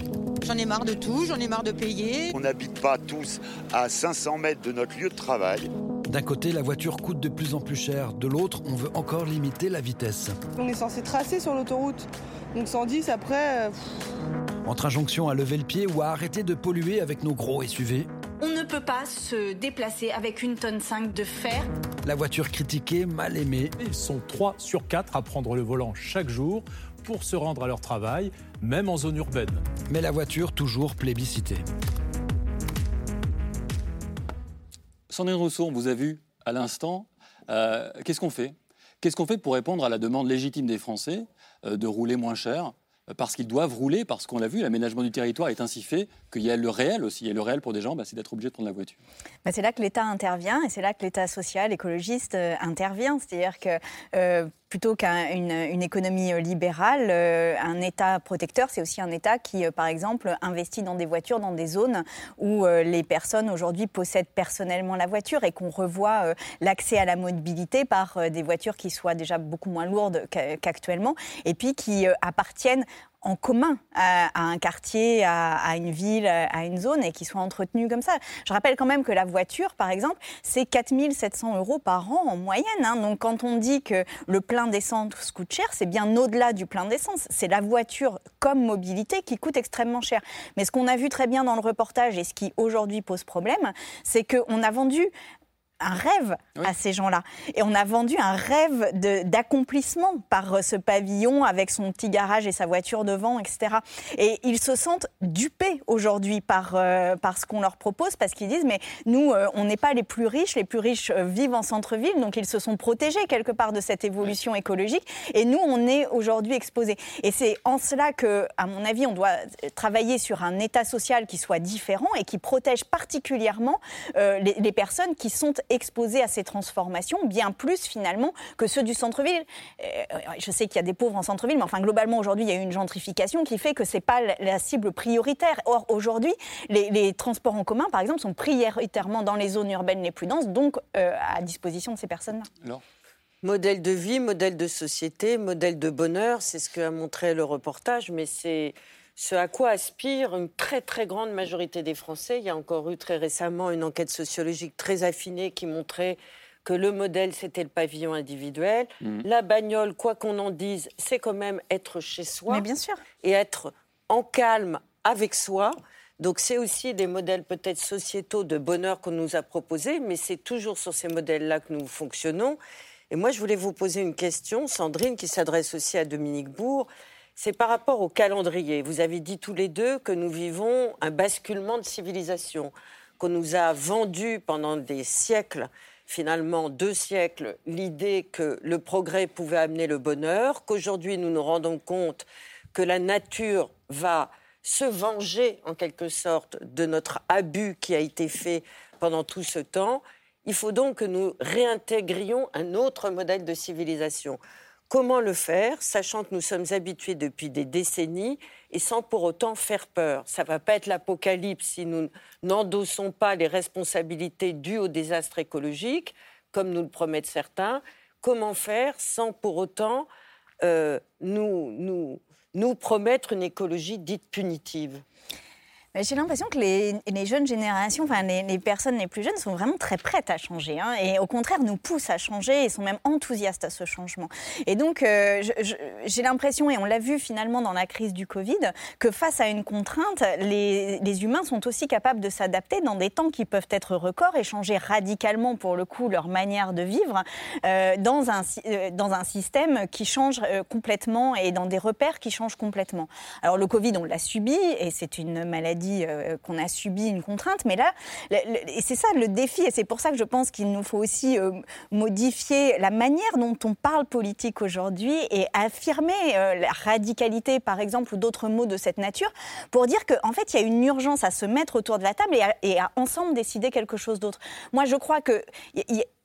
J'en ai marre de tout, j'en ai marre de payer. On n'habite pas tous à 500 mètres de notre lieu de travail. D'un côté, la voiture coûte de plus en plus cher. De l'autre, on veut encore limiter la vitesse. On est censé tracer sur l'autoroute. Donc 110 après. euh, Entre injonction à lever le pied ou à arrêter de polluer avec nos gros SUV, On ne peut pas se déplacer avec une tonne 5 de fer. la voiture critiquée, mal aimée. Ils sont 3 sur 4 à prendre le volant chaque jour pour se rendre à leur travail, même en zone urbaine. Mais la voiture toujours plébiscitée. Sandrine Rousseau, on vous a vu à l'instant. Euh, Qu'est-ce qu'on fait? Qu'est-ce qu'on fait pour répondre à la demande légitime des Français euh, de rouler moins cher? Parce qu'ils doivent rouler, parce qu'on l'a vu, l'aménagement du territoire est ainsi fait qu'il y a le réel aussi. Et le réel pour des gens, bah, c'est d'être obligé de prendre la voiture. Bah, c'est là que l'État intervient et c'est là que l'État social, écologiste euh, intervient. C'est-à-dire que euh, plutôt qu'une une économie euh, libérale, un État protecteur, c'est aussi un État qui, par exemple, investit dans des voitures, dans des zones où les personnes aujourd'hui possèdent personnellement la voiture et qu'on revoit l'accès à la mobilité par des voitures qui soient déjà beaucoup moins lourdes qu'a- qu'actuellement et puis qui appartiennent en commun à, à un quartier, à, une ville, à une zone et qui soient entretenues comme ça. Je rappelle quand même que la voiture, par exemple, c'est 4700 euros par an en moyenne. hein. Donc quand on dit que le plein d'essence coûte cher, c'est bien au-delà du plein d'essence. C'est la voiture comme mobilité qui coûte extrêmement cher. Mais ce qu'on a vu très bien dans le reportage et ce qui aujourd'hui pose problème, c'est qu'on a vendu un rêve à ces gens-là. Et on a vendu un rêve d'accomplissement par euh, ce pavillon avec son petit garage et sa voiture devant, etc. Et ils se sentent dupés aujourd'hui par, euh, par ce qu'on leur propose parce qu'ils disent mais nous, euh, on n'est pas les plus riches, les plus riches euh, vivent en centre-ville, donc ils se sont protégés quelque part de cette évolution écologique. Et nous, on est aujourd'hui exposés. Et c'est en cela que, à mon avis, on doit travailler sur un État social qui soit différent et qui protège particulièrement les, les personnes qui sont exposées à ces transformations, bien plus finalement que ceux du centre-ville. Euh, je sais qu'il y a des pauvres en centre-ville, mais enfin globalement aujourd'hui il y a eu une gentrification qui fait que c'est pas la, la cible prioritaire. Or aujourd'hui les, les transports en commun par exemple sont prioritairement dans les zones urbaines les plus denses, donc euh, à disposition de ces personnes-là. Modèle de vie, modèle de société, modèle de bonheur, c'est ce qu'a montré le reportage, mais c'est ce à quoi aspire une très très grande majorité des Français. Il y a encore eu très récemment une enquête sociologique très affinée qui montrait que le modèle, c'était le pavillon individuel. Mm. La bagnole, quoi qu'on en dise, c'est quand même être chez soi. Mais bien sûr. Et être en calme avec soi. Donc c'est aussi des modèles peut-être sociétaux de bonheur qu'on nous a proposés, mais c'est toujours sur ces modèles-là que nous fonctionnons. Et moi, je voulais vous poser une question, Sandrine, qui s'adresse aussi à Dominique Bourg. C'est par rapport au calendrier. Vous avez dit tous les deux que nous vivons un basculement de civilisation, qu'on nous a vendu pendant des siècles, finalement deux siècles, l'idée que le progrès pouvait amener le bonheur, qu'aujourd'hui nous nous rendons compte que la nature va se venger en quelque sorte de notre abus qui a été fait pendant tout ce temps. Il faut donc que nous réintégrions un autre modèle de civilisation. Comment le faire, sachant que nous sommes habitués depuis des décennies et sans pour autant faire peur Ça ne va pas être l'apocalypse si nous n'endossons pas les responsabilités dues au désastre écologique, comme nous le promettent certains. Comment faire sans pour autant euh, nous, promettre une écologie dite punitive? J'ai l'impression que les, jeunes générations, enfin les, personnes les plus jeunes, sont vraiment très prêtes à changer, hein, et au contraire nous poussent à changer et sont même enthousiastes à ce changement. Et donc euh, j'ai l'impression, et on l'a vu finalement dans la crise du Covid, que face à une contrainte, les, humains sont aussi capables de s'adapter dans des temps qui peuvent être records et changer radicalement pour le coup leur manière de vivre euh, dans, un, euh, dans un système qui change complètement et dans des repères qui changent complètement. Alors le Covid, on l'a subi et c'est une maladie euh, qu'on a subi, une contrainte, mais là, et c'est ça le défi et c'est pour ça que je pense qu'il nous faut aussi euh, modifier la manière dont on parle politique aujourd'hui et affirmer euh, la radicalité, par exemple, ou d'autres mots de cette nature, pour dire qu'en fait, il y a une urgence à se mettre autour de la table et à, ensemble décider quelque chose d'autre. Moi, je crois que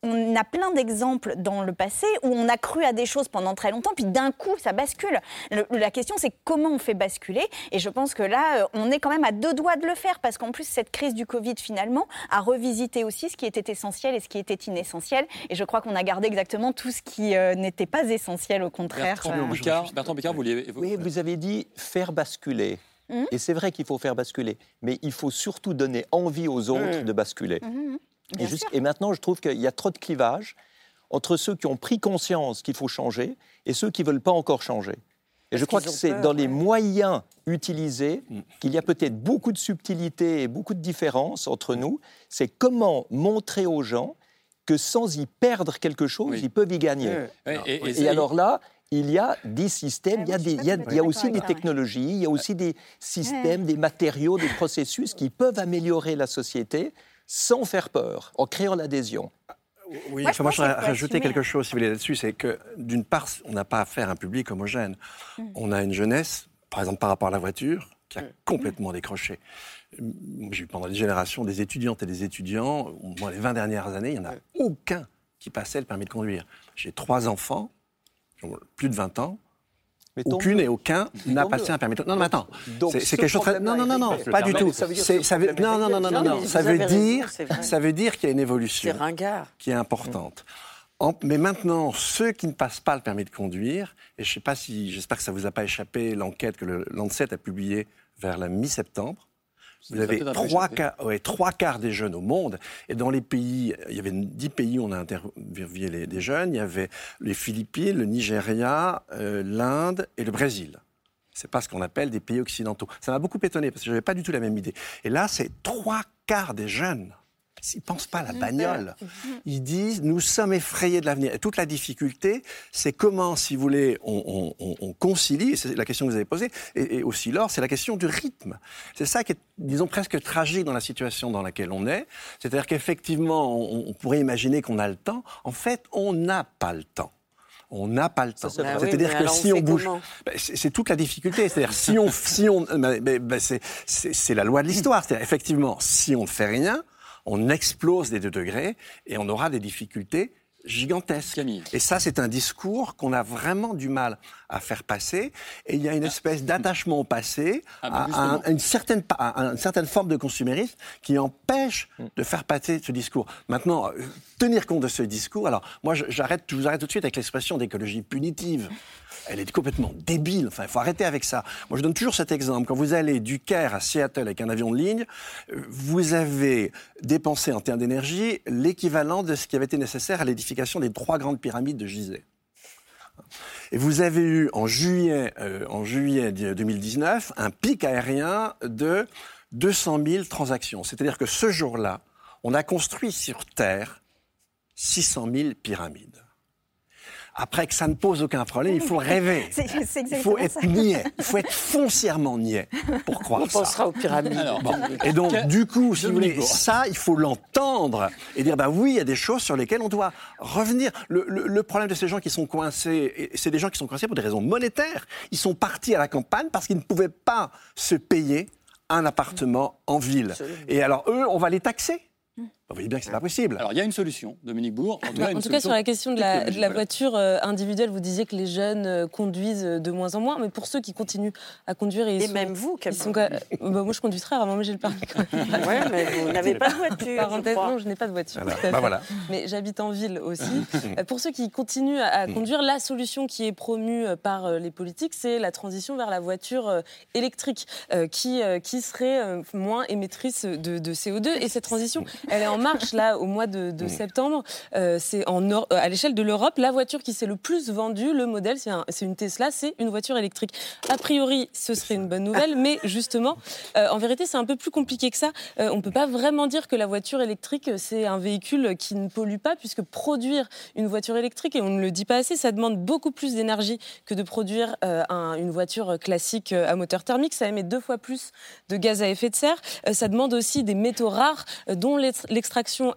on a plein d'exemples dans le passé où on a cru à des choses pendant très longtemps, puis d'un coup, ça bascule. Le- la question, c'est comment on fait basculer. Et je pense que là, euh, on est quand même à deux doigts de le faire, parce qu'en plus, cette crise du Covid, finalement, a revisité aussi ce qui était essentiel et ce qui était inessentiel. Et je crois qu'on a gardé exactement tout ce qui euh, n'était pas essentiel, au contraire. Bertrand Euh, Bertrand Picard, vous vouliez Oui, vous avez dit faire basculer. Mhm. Et c'est vrai qu'il faut faire basculer, mais il faut surtout donner envie aux autres Mhm. de basculer. Mhm. Et, maintenant, je trouve qu'il y a trop de clivage entre ceux qui ont pris conscience qu'il faut changer et ceux qui ne veulent pas encore changer. Et Parce je crois que c'est dans les moyens utilisés qu'il y a peut-être beaucoup de subtilité et beaucoup de différences entre nous. C'est comment montrer aux gens que sans y perdre quelque chose, ils peuvent y gagner. Oui, et- et Et, ça, alors là, il y a des systèmes, il y a, des- il y a- il y a aussi des technologies, il y a aussi des systèmes, des matériaux, des processus qui peuvent améliorer la société sans faire peur, en créant l'adhésion. Oui, Moi, enfin, je moi, je voudrais rajouter assumer, quelque chose, si vous voulez, là-dessus, c'est que d'une part, on n'a pas affaire à un public homogène. On a une jeunesse, par exemple par rapport à la voiture, qui a complètement décroché. J'ai eu pendant des générations des étudiantes et des étudiants, moi, les 20 dernières années, il n'y en a aucun qui passait le permis de conduire. J'ai trois enfants, qui ont plus de 20 ans. Aucune et aucun n'a passé un permis de Non, non, mais attends. C'est ce c'est quelque chose. Non, non, non, non, pas du tout. Non, non, non, non, non, Ça veut dire, ça veut dire qu'il y a une évolution qui est importante. Mais maintenant, ceux qui ne passent pas le permis de conduire, et je sais pas si, j'espère que ça vous a pas échappé, l'enquête que le Lancet a publiée vers la mi-septembre. Vous avez trois quarts, ouais, trois quarts des jeunes au monde. Et dans les pays, il y avait dix pays où on a interviewé les, des jeunes. Il y avait les Philippines, le Nigeria, euh, l'Inde et le Brésil. C'est pas ce qu'on appelle des pays occidentaux. Ça m'a beaucoup étonné parce que je n'avais pas du tout la même idée. Et là, c'est trois quarts des jeunes ils ne pensent pas à la bagnole. Ils disent, nous sommes effrayés de l'avenir. Et toute la difficulté, c'est comment, si vous voulez, on, on- on- on concilie, c'est la question que vous avez posée, et, et aussi Laure, c'est la question du rythme. C'est ça qui est, disons, presque tragique dans la situation dans laquelle on est. C'est-à-dire qu'effectivement, on, on pourrait imaginer qu'on a le temps. En fait, on n'a pas le temps. On n'a pas le temps. Ah C'est-à-dire que on si on bouge, ben, c'est toute la difficulté. C'est-à-dire si on, si on, ben, ben, ben, c'est- la loi de l'histoire. C'est-à-dire effectivement, si on ne fait rien, on explose des deux degrés et on aura des difficultés gigantesques. Et ça, c'est un discours qu'on a vraiment du mal à faire passer. Et il y a une espèce d'attachement au passé, Ah, bah, à- une certaine, pa- à une certaine forme de consumérisme qui empêche de faire passer ce discours. Maintenant, euh, tenir compte de ce discours. Alors, moi, j'arrête, je vous arrête tout de suite avec l'expression d'écologie punitive. Elle est complètement débile. Enfin, il faut arrêter avec ça. Moi, je donne toujours cet exemple. Quand vous allez du Caire à Seattle avec un avion de ligne, euh, vous avez dépensé en termes d'énergie l'équivalent de ce qui avait été nécessaire à des trois grandes pyramides de Gizeh. Et vous avez eu en juillet, euh, en juillet 2019 un pic aérien de 200 000 transactions. C'est-à-dire que ce jour-là, on a construit sur Terre 600 000 pyramides. Après que ça ne pose aucun problème, il faut rêver. [laughs] C'est- c'est Il faut être ça. niais. Il faut être foncièrement niais pour croire On ça. pensera aux pyramides. Alors, Bon. Et donc, du coup, si vous voulez, ça, il faut l'entendre et dire, bah oui, il y a des choses sur lesquelles on doit revenir. Le, le- le problème de ces gens qui sont coincés, c'est des gens qui sont coincés pour des raisons monétaires. Ils sont partis à la campagne parce qu'ils ne pouvaient pas se payer un appartement en ville. Et alors, eux, on va les taxer. Vous voyez bien que c'est pas possible. Alors, il y a une solution, Dominique Bourg. En tout cas, En une tout cas, sur la question de la, de voiture euh, individuelle, vous disiez que les jeunes euh, conduisent de moins en moins, mais pour ceux qui continuent à conduire, et, ils Et sont- même vous, ils sont, euh, bah, moi je conduis très rarement, mais j'ai le permis. Ouais, mais vous [laughs] n'avez pas de voiture, je Parenthèse, non, je n'ai pas de voiture. Voilà. Bah voilà. Mais j'habite en ville aussi. [laughs] Pour ceux qui continuent à, à conduire, la solution qui est promue par les politiques, c'est la transition vers la voiture électrique, qui, qui serait moins émettrice de, de CO2. Et cette transition, elle est en marche là au mois de, de septembre. Euh, c'est en euh, à l'échelle de l'Europe, la voiture qui s'est le plus vendue, le modèle, c'est un- c'est une Tesla, c'est une voiture électrique. A priori, ce serait une bonne nouvelle, mais justement, euh, en vérité, c'est un peu plus compliqué que ça. Euh, on ne peut pas vraiment dire que la voiture électrique, c'est un véhicule qui ne pollue pas, puisque produire une voiture électrique, et on ne le dit pas assez, ça demande beaucoup plus d'énergie que de produire un- une voiture classique à moteur thermique. Ça émet deux fois plus de gaz à effet de serre. Ça demande aussi des métaux rares, dont l'ex-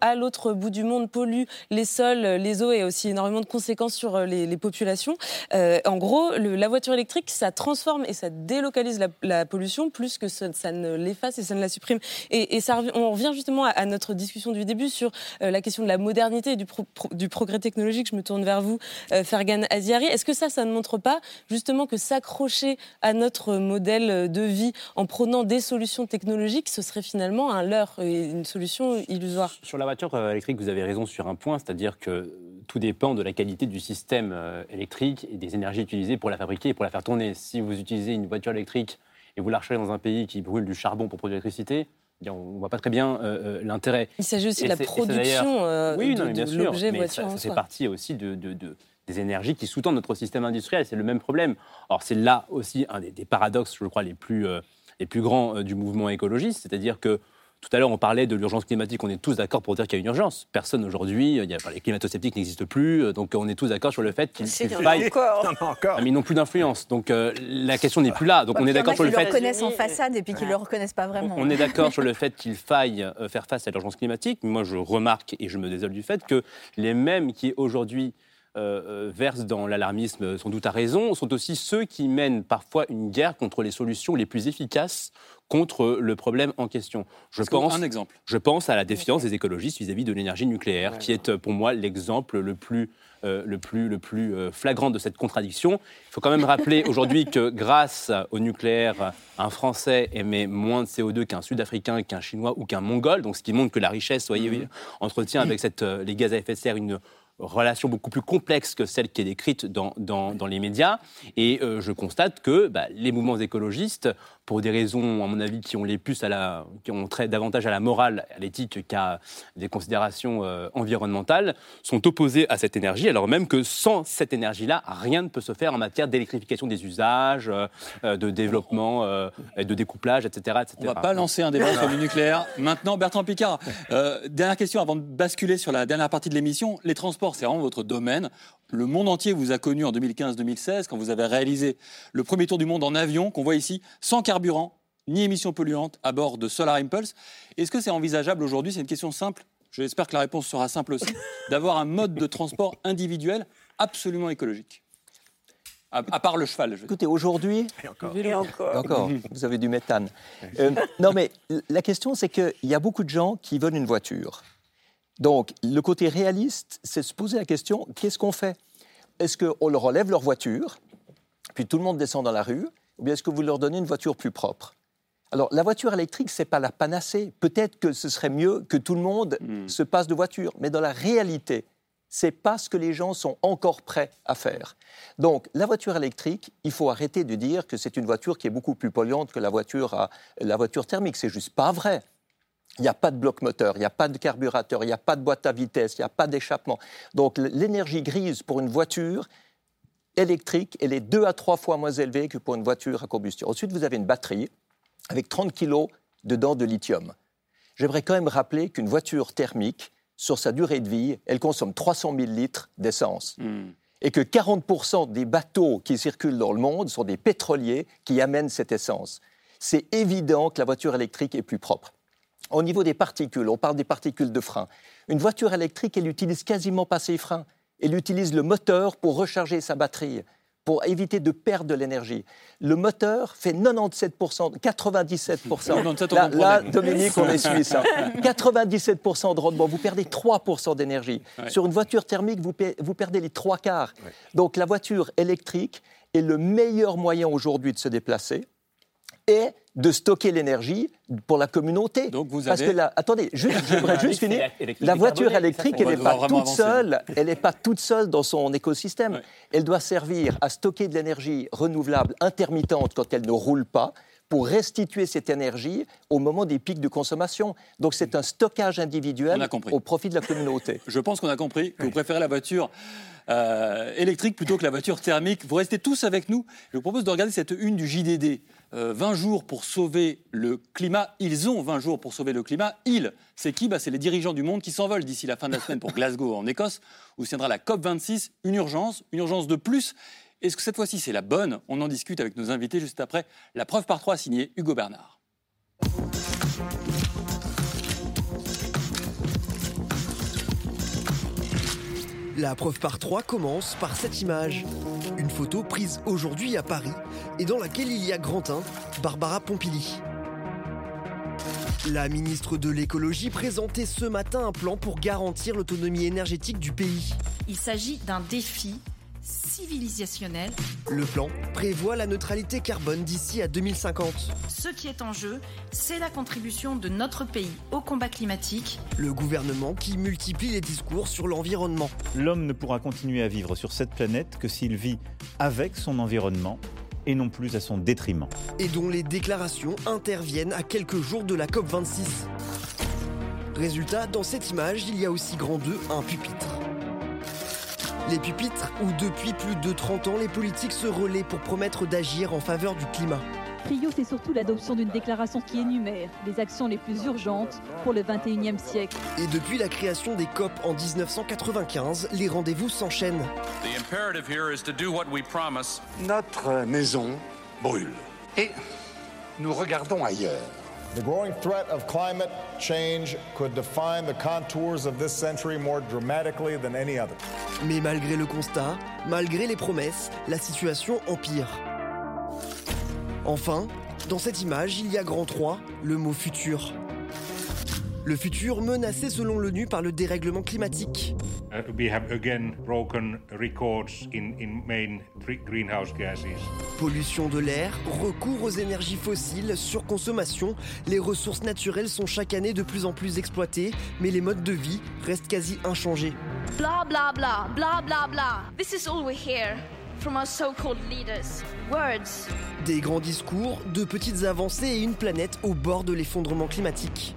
à l'autre bout du monde pollue les sols, les eaux et aussi énormément de conséquences sur euh, les, populations. Euh, en gros, la voiture électrique, ça transforme et ça délocalise la, pollution plus que ça, ne l'efface et ça ne la supprime. Et, on revient justement à, notre discussion du début sur euh, la question de la modernité et du, pro- pro- du progrès technologique. Je me tourne vers vous, euh, Fergan Aziari. Est-ce que ça, ça ne montre pas justement que s'accrocher à notre modèle de vie en prenant des solutions technologiques, ce serait finalement un leurre et une solution illusoire Sur la voiture euh, électrique, vous avez raison sur un point, c'est-à-dire que tout dépend de la qualité du système euh, électrique et des énergies utilisées pour la fabriquer et pour la faire tourner. Si vous utilisez une voiture électrique et vous la rechargez dans un pays qui brûle du charbon pour produire l'électricité, eh on ne voit pas très bien euh, euh, l'intérêt. Il s'agit aussi Et de la production euh, oui, de, non, bien de sûr, mais voiture ça, fait partie aussi de, de- de- des énergies qui sous-tendent notre système industriel. C'est le même problème. Or, c'est là aussi un des, des paradoxes, je crois, les plus, euh, les plus grands euh, du mouvement écologiste. C'est-à-dire que tout à l'heure, on parlait de l'urgence climatique. On est tous d'accord pour dire qu'il y a une urgence. Personne aujourd'hui, il y a- enfin, les climato-sceptiques n'existent plus. euh, Donc, on est tous d'accord sur le fait qu'il Si, qu'il il y en a faille. encore. Ah, mais ils n'ont plus d'influence. Donc, euh, la question n'est plus là. Donc, on est d'accord sur le Qui le fait. reconnaissent en façade et puis qui le reconnaissent pas vraiment. On est d'accord sur le fait qu'il faille euh, faire face à l'urgence climatique. Mais Moi, je remarque et je me désole du fait que les mêmes qui aujourd'hui euh, euh, versent dans l'alarmisme, euh, sans doute à raison, sont aussi ceux qui mènent parfois une guerre contre les solutions les plus efficaces contre le problème en question. Je que- pense, un exemple? je pense à la défiance des écologistes vis-à-vis de l'énergie nucléaire, qui est pour moi l'exemple le plus, euh, le plus, le plus flagrant de cette contradiction. Il faut quand même rappeler [laughs] aujourd'hui que grâce au nucléaire, un Français émet moins de CO2 qu'un Sud-Africain, qu'un Chinois ou qu'un Mongol, donc ce qui montre que la richesse, voyez, entretient avec cette, les gaz à effet de serre une relation beaucoup plus complexe que celle qui est décrite dans, dans, dans les médias. Et euh, je constate que bah, les mouvements écologistes, pour des raisons, à mon avis, qui ont les plus à la, qui ont trait davantage à la morale, à l'éthique qu'à des considérations euh, environnementales, sont opposés à cette énergie, alors même que sans cette énergie-là, rien ne peut se faire en matière d'électrification des usages, euh, de développement, de découplage, etc., etc. On va pas lancer un débat sur le nucléaire. Maintenant, Bertrand Picard, dernière question avant de basculer sur la dernière partie de l'émission. Les transports, c'est vraiment votre domaine. Le monde entier vous a connu en 2015-2016 quand vous avez réalisé le premier tour du monde en avion qu'on voit ici, sans carburant ni émissions polluantes à bord de Solar Impulse. Est-ce que c'est envisageable aujourd'hui? C'est une question simple. J'espère que la réponse sera simple aussi. [laughs] D'avoir un mode de transport individuel absolument écologique. À, à part le cheval. je veux dire. Écoutez, aujourd'hui, Et encore. Encore, [laughs] vous avez du méthane. Euh, non, mais la question, c'est qu'il y a beaucoup de gens qui veulent une voiture. Donc, le côté réaliste, c'est se poser la question qu'est-ce qu'on fait? Est-ce qu'on leur enlève leur voiture, puis tout le monde descend dans la rue, ou bien est-ce que vous leur donnez une voiture plus propre? Alors, la voiture électrique, ce n'est pas la panacée. Peut-être que ce serait mieux que tout le monde se passe de voiture. Mais dans la réalité, c'est pas ce que les gens sont encore prêts à faire. Donc, la voiture électrique, il faut arrêter de dire que c'est une voiture qui est beaucoup plus polluante que la voiture, à- la voiture thermique. C'est juste pas vrai. Il n'y a pas de bloc moteur, il n'y a pas de carburateur, il n'y a pas de boîte à vitesse, il n'y a pas d'échappement. Donc, l'énergie grise pour une voiture électrique, elle est deux à trois fois moins élevée que pour une voiture à combustion. Ensuite, vous avez une batterie avec 30 kilos dedans de lithium. J'aimerais quand même rappeler qu'une voiture thermique, sur sa durée de vie, elle consomme 300 000 litres d'essence. Et que 40% des bateaux qui circulent dans le monde sont des pétroliers qui amènent cette essence. C'est évident que la voiture électrique est plus propre. Au niveau des particules, on parle des particules de frein. Une voiture électrique, elle n'utilise quasiment pas ses freins. Elle utilise le moteur pour recharger sa batterie, pour éviter de perdre de l'énergie. Le moteur fait 97%, 97%. 97, on là. Dominique, on suisse. hein. 97% de rendement. Vous perdez 3% d'énergie. Ouais. Sur une voiture thermique, vous perdez les trois quarts. Donc la voiture électrique est le meilleur moyen aujourd'hui de se déplacer et de stocker l'énergie pour la communauté. Donc vous Parce avez- que la, attendez, juste, [laughs] j'aimerais juste finir. La voiture électrique, elle n'est pas toute avancer. seule. [laughs] Elle n'est pas toute seule dans son écosystème. Elle doit servir à stocker de l'énergie renouvelable intermittente quand elle ne roule pas pour restituer cette énergie au moment des pics de consommation. Donc c'est un stockage individuel au profit de la communauté. [laughs] Je pense qu'on a compris que vous préférez la voiture euh, électrique plutôt que la voiture thermique. Vous restez tous avec nous. Je vous propose de regarder cette une du JDD. Euh, 20 jours pour sauver le climat. Ils ont 20 jours pour sauver le climat. Ils, c'est qui? Bah, C'est les dirigeants du monde qui s'envolent d'ici la fin de la semaine pour Glasgow en Écosse, où se tiendra la COP26. Une urgence, une urgence de plus. Est-ce que cette fois-ci c'est la bonne? On en discute avec nos invités juste après. La preuve par trois signée Hugo Bernard. La preuve par trois commence par cette image. Une photo prise aujourd'hui à Paris et dans laquelle il y a Grantin, Barbara Pompili. La ministre de l'écologie présentait ce matin un plan pour garantir l'autonomie énergétique du pays. Il s'agit d'un défi civilisationnel. Le plan prévoit la neutralité carbone d'ici à 2050. Ce qui est en jeu, c'est la contribution de notre pays au combat climatique. Le gouvernement qui multiplie les discours sur l'environnement. L'homme ne pourra continuer à vivre sur cette planète que s'il vit avec son environnement et non plus à son détriment. et dont les déclarations interviennent à quelques jours de la COP26. Résultat, dans cette image, il y a aussi grand 2 un pupitre. Les pupitres où depuis plus de 30 ans les politiques se relaient pour promettre d'agir en faveur du climat. Trio, c'est surtout l'adoption d'une déclaration qui énumère les actions les plus urgentes pour le 21e siècle. Et depuis la création des COP en 1995, les rendez-vous s'enchaînent. Notre maison brûle. Et nous regardons ailleurs. The growing threat of climate change could define the contours of this century more dramatically than any other. Mais malgré le constat, malgré les promesses, la situation empire. Enfin, dans cette image, il y a grand 3, le mot futur. Le futur menacé selon l'ONU par le dérèglement climatique. We have again broken records in, in main greenhouse gases. Pollution de l'air, recours aux énergies fossiles, surconsommation, les ressources naturelles sont chaque année de plus en plus exploitées, mais les modes de vie restent quasi inchangés. Blah blah blah, blah blah blah. This is all we hear from our so-called leaders. Words. Des grands discours, de petites avancées et une planète au bord de l'effondrement climatique.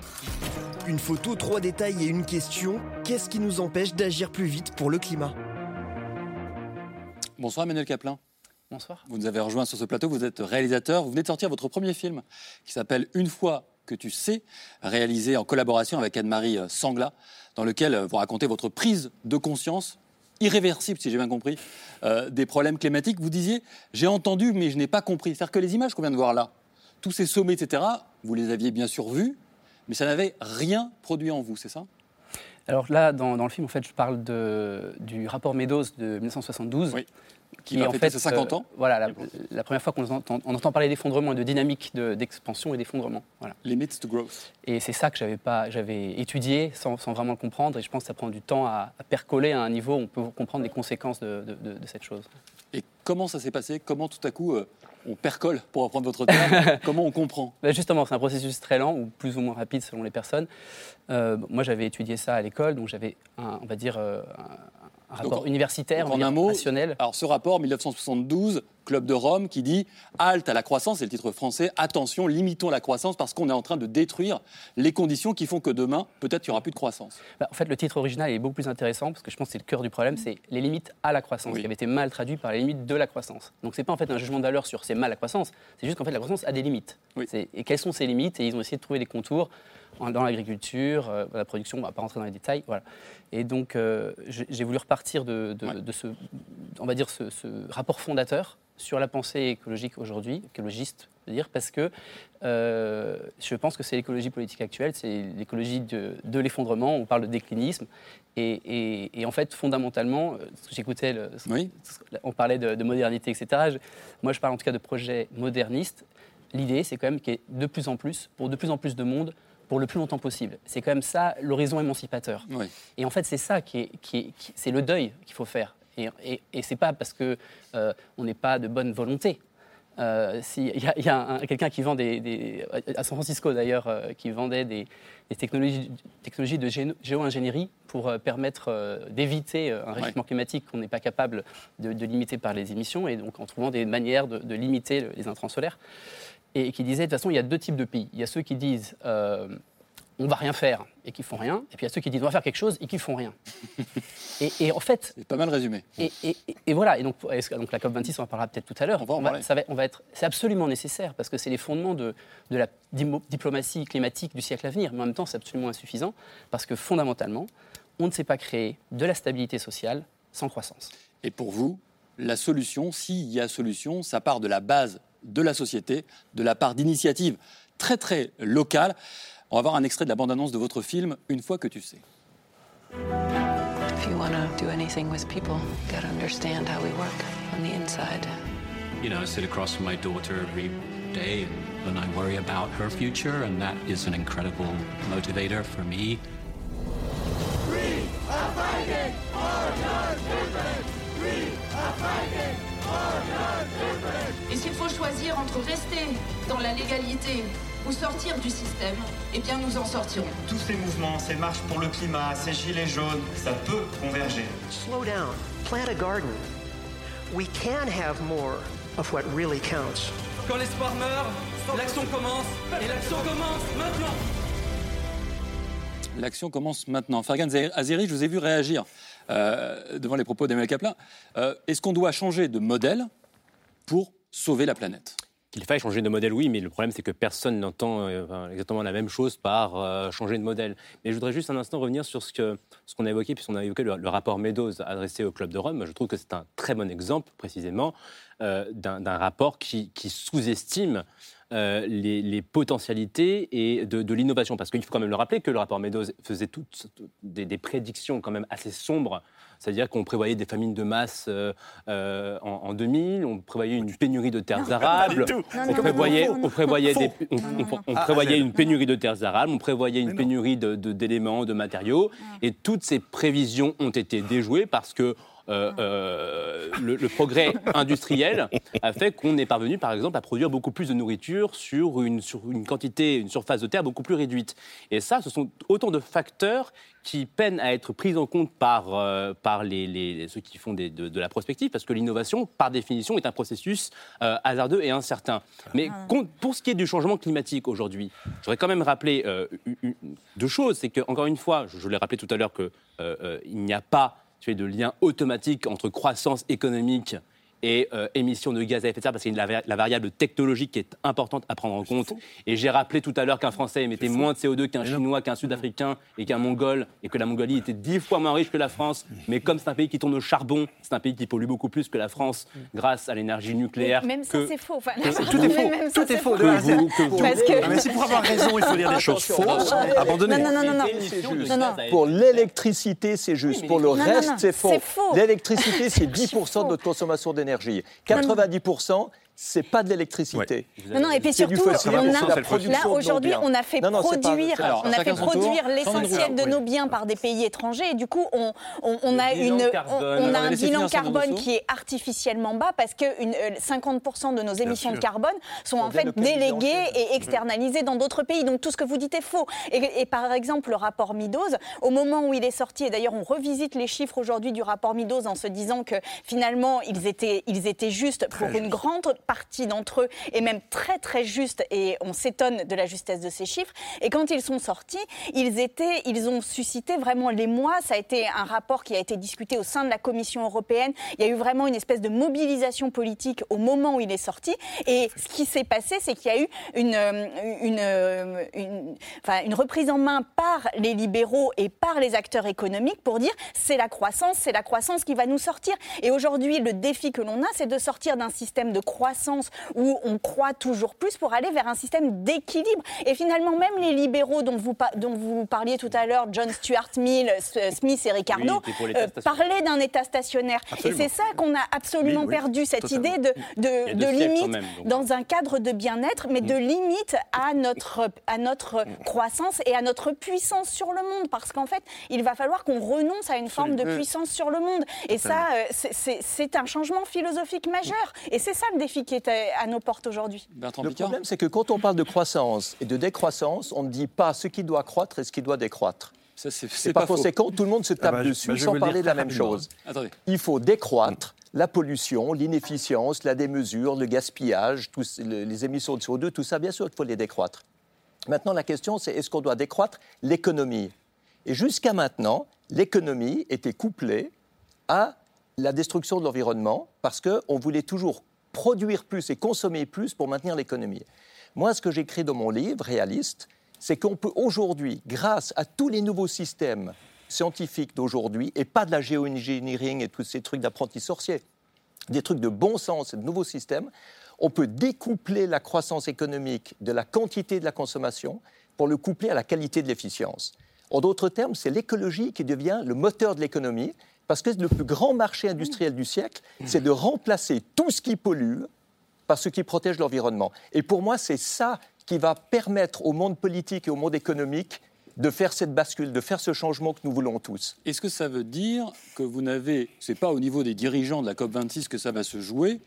Une photo, trois détails et une question. Qu'est-ce qui nous empêche d'agir plus vite pour le climat? Bonsoir Emmanuel Caplin. Bonsoir. Vous nous avez rejoint sur ce plateau, vous êtes réalisateur, vous venez de sortir votre premier film qui s'appelle Une fois que tu sais, réalisé en collaboration avec Anne-Marie Sangla, dans lequel vous racontez votre prise de conscience irréversible, si j'ai bien compris, euh, des problèmes climatiques. Vous disiez, j'ai entendu, mais je n'ai pas compris. C'est-à-dire que les images qu'on vient de voir là, tous ces sommets, etc., vous les aviez bien sûr vus, mais ça n'avait rien produit en vous, c'est ça? Alors là, dans, dans, le film, en fait, je parle de, du rapport Meadows de 1972. Oui. Qui, va en fait 50 ans. Euh, voilà, la, la, première fois qu'on entend, on entend parler d'effondrement et de dynamique d'expansion et d'effondrement. Voilà. Limits to growth. Et c'est ça que j'avais pas, j'avais étudié sans, sans, vraiment le comprendre. Et je pense que ça prend du temps à, à, percoler à un niveau où on peut comprendre les conséquences de, de, de, de cette chose. Et comment ça s'est passé? Comment tout à coup euh, on percole, pour reprendre votre terme [laughs] Comment on comprend? Ben Justement, c'est un processus très lent ou plus ou moins rapide selon les personnes. Euh, moi, j'avais étudié ça à l'école, donc j'avais, on va dire, un, un rapport donc, universitaire, donc en un mot, rationnel. Alors, ce rapport, 1972, Club de Rome, qui dit halte à la croissance, c'est le titre français, attention, limitons la croissance parce qu'on est en train de détruire les conditions qui font que demain, peut-être, il n'y aura plus de croissance. Ben, en fait, le titre original est beaucoup plus intéressant parce que je pense que c'est le cœur du problème, c'est les limites à la croissance, oui. qui avait été mal traduit par les limites de la croissance. Donc, c'est pas en fait un jugement de valeur sur c'est mal la croissance, c'est juste qu'en fait, la croissance a des limites. Oui. Et quelles sont ces limites? Et ils ont essayé de trouver des contours dans l'agriculture, euh, la production, on ne va pas rentrer dans les détails. Voilà. Et donc, euh, j'ai voulu repartir de, de, ouais. de, ce, on va dire, ce, ce, rapport fondateur sur la pensée écologique aujourd'hui, écologiste, je veux dire, parce que euh, je pense que c'est l'écologie politique actuelle, c'est l'écologie de, de l'effondrement, on parle de déclinisme, et, et, et en fait, fondamentalement, j'écoutais, oui. on parlait de, de modernité, etc. Je, moi, je parle en tout cas de projets modernistes. L'idée, c'est quand même qu'il y ait de plus en plus, pour de plus en plus de monde, pour le plus longtemps possible. C'est quand même ça l'horizon émancipateur. Oui. Et en fait, c'est ça qui est, qui est qui, c'est le deuil qu'il faut faire. Et, et, et c'est pas parce que euh, on n'est pas de bonne volonté. Euh, si, il y a, y a quelqu'un qui vend des, des, à San Francisco d'ailleurs euh, qui vendait des, des technologies, technologies, de géo-ingénierie pour euh, permettre euh, d'éviter un réchauffement ouais. climatique qu'on n'est pas capable de, de, limiter par les émissions et donc en trouvant des manières de, de limiter les intrants solaires et qui disait de toute façon il y a deux types de pays. Il y a ceux qui disent euh, on va rien faire et qui font rien, et puis il y a ceux qui disent on va faire quelque chose et qui font rien. [laughs] et, et, en fait, c'est pas mal résumé. Et, et voilà. Et donc, donc la COP 26, on en parlera peut-être tout à l'heure. On va en parler. Ça va, on va être, c'est absolument nécessaire parce que c'est les fondements de, de la diplomatie climatique du siècle à venir. Mais en même temps, c'est absolument insuffisant parce que fondamentalement, on ne sait pas créer de la stabilité sociale sans croissance. Et pour vous, la solution, s'il y a solution, ça part de la base de la société, de la part d'initiatives très très locales. On va voir un extrait de la bande-annonce de votre film Une fois que tu sais. If you want to do anything with people, you got to understand how we work on the inside. You know, I sit across from my daughter every day and I worry about her future, and that is an incredible motivator for me. We are fighting for your children. We are fighting for your faut choisir entre rester dans la légalité ou sortir du système, eh bien nous en sortirons. Tous ces mouvements, ces marches pour le climat, ces gilets jaunes, ça peut converger. Slow down, plant a garden. We can have more of what really counts. Quand l'espoir meurt, l'action commence, et l'action commence maintenant. L'action commence maintenant. Fargan Azeri, je vous ai vu réagir euh, devant les propos d'Emmanuel Kaplan. Euh, Est-ce qu'on doit changer de modèle pour sauver la planète qu'il faille changer de modèle, oui, mais le problème, c'est que personne n'entend euh, exactement la même chose par euh, changer de modèle. Mais je voudrais juste un instant revenir sur ce qu'on ce a évoqué, puisqu'on a évoqué le, rapport Meadows adressé au Club de Rome. Je trouve que c'est un très bon exemple, précisément, euh, d'un rapport qui, sous-estime les, potentialités et de, de l'innovation. Parce qu'il faut quand même le rappeler que le rapport Meadows faisait toutes des, des prédictions quand même assez sombres. C'est-à-dire qu'on prévoyait des famines de masse euh, euh, en, en 2000, on prévoyait une pénurie de terres arables, on prévoyait, on prévoyait, faux. des- on- on- on Ah, prévoyait ah, une pénurie de terres arables, on prévoyait une pénurie de- de- d'éléments, de, matériaux, et toutes ces prévisions ont été déjouées parce que euh, euh, le, le progrès industriel a fait qu'on est parvenu, par exemple, à produire beaucoup plus de nourriture sur une, sur une quantité, une surface de terre beaucoup plus réduite. Et ça, ce sont autant de facteurs qui peinent à être pris en compte par, euh, par les, les- ceux qui font des- de, de la prospective, parce que l'innovation, par définition, est un processus euh, hasardeux et incertain. Mais con- pour ce qui est du changement climatique aujourd'hui, je voudrais quand même rappeler euh, deux choses. C'est que, encore une fois, je, je l'ai rappelé tout à l'heure, qu'il n'y a pas tu sais, de lien automatique entre croissance économique et euh, émissions de gaz à effet de serre, parce qu'il y a la, va- la variable technologique qui est importante à prendre en compte. Et j'ai rappelé tout à l'heure qu'un Français émettait moins de CO2 qu'un Chinois, qu'un Sud-Africain et qu'un Mongol, et que la Mongolie était dix fois moins riche que la France. Mais comme c'est un pays qui tourne au charbon, c'est un pays qui pollue beaucoup plus que la France grâce à l'énergie nucléaire. Même ça, c'est faux. Enfin, que- [laughs] tout est faux. même ça, Tout est c'est faux. Parce que- Ah, mais c'est pour avoir raison, il faut dire des choses fausses, abandonner. Non, non, non, non, non. Pour l'électricité, c'est juste. Pour le reste, non, c'est faux. c'est faux. L'électricité, c'est [laughs] 10% de notre consommation d'énergie. 90%, c'est pas de l'électricité. Non, non, et puis surtout, on a, là aujourd'hui, on a fait Non, non, c'est pas- produire, Alors, on a fait produire l'essentiel de nos biens par des pays étrangers, et du coup, on, on, on Le a une, on, carbone. on On a un bilan carbone qui est artificiellement bas parce que une, euh, 50% de nos émissions de carbone sont en fait déléguées et externalisées dans d'autres pays. Donc tout ce que vous dites est faux. Et, et par exemple, le rapport Meadows, au moment où il est sorti, et d'ailleurs on revisite les chiffres aujourd'hui du rapport Meadows en se disant que finalement ils étaient, ils étaient justes pour une grande partie d'entre eux et même très très justes et on s'étonne de la justesse de ces chiffres. Et quand ils sont sortis, ils étaient, ils ont suscité vraiment l'émoi. Ça a été un rapport qui a été discuté au sein de la Commission européenne. Il y a eu vraiment une espèce de mobilisation politique au moment où il est sorti. Et ce qui s'est passé, c'est qu'il y a eu une, euh, euh, une, enfin, une reprise en main par les libéraux et par les acteurs économiques pour dire c'est la croissance, c'est la croissance qui va nous sortir. Et aujourd'hui, le défi que l'on a, c'est de sortir d'un système de croissance où on croit toujours plus pour aller vers un système d'équilibre. Et finalement, même les libéraux dont vous, dont vous parliez tout à l'heure, John Stuart Mill, Smith et Ricardo, Oui, euh, parlaient d'un État stationnaire. Absolument. Et c'est ça qu'on a absolument Oui, oui, perdu, cette totalement. idée de, de, de limite même, dans un cadre de bien-être, mais de limite à notre, à notre croissance et à notre puissance sur le monde. Parce qu'en fait, il va falloir qu'on renonce à une forme de puissance sur le monde. Et ça, Totalement. euh, c'est un changement philosophique majeur. Et c'est ça le défi qui est à à nos portes aujourd'hui. Le problème, c'est que quand on parle de croissance et de décroissance, on ne dit pas ce qui doit croître et ce qui doit décroître. Ça, c'est par conséquent, tout le monde se tape Ah bah, dessus bah, sans parler de la même chose. Attendez. Il faut décroître la pollution, l'inefficience, la démesure, le gaspillage, tous les émissions de CO2, tout ça, bien sûr qu'il faut les décroître. Maintenant, la question, c'est est-ce qu'on doit décroître l'économie? Et jusqu'à maintenant, l'économie était couplée à la destruction de l'environnement parce qu'on voulait toujours produire plus et consommer plus pour maintenir l'économie. Moi, ce que j'écris dans mon livre, Réaliste, c'est qu'on peut aujourd'hui, grâce à tous les nouveaux systèmes scientifiques d'aujourd'hui, et pas de la géo-engineering et tous ces trucs d'apprentis sorciers, des trucs de bon sens et de nouveaux systèmes, on peut découpler la croissance économique de la quantité de la consommation pour le coupler à la qualité de l'efficience. En d'autres termes, c'est l'écologie qui devient le moteur de l'économie, parce que le plus grand marché industriel du siècle, c'est de remplacer tout ce qui pollue par ce qui protège l'environnement. Et pour moi, c'est ça qui va permettre au monde politique et au monde économique de faire cette bascule, de faire ce changement que nous voulons tous. Est-ce que ça veut dire que vous n'avez, c'est pas au niveau des dirigeants de la COP26 que ça va se jouer,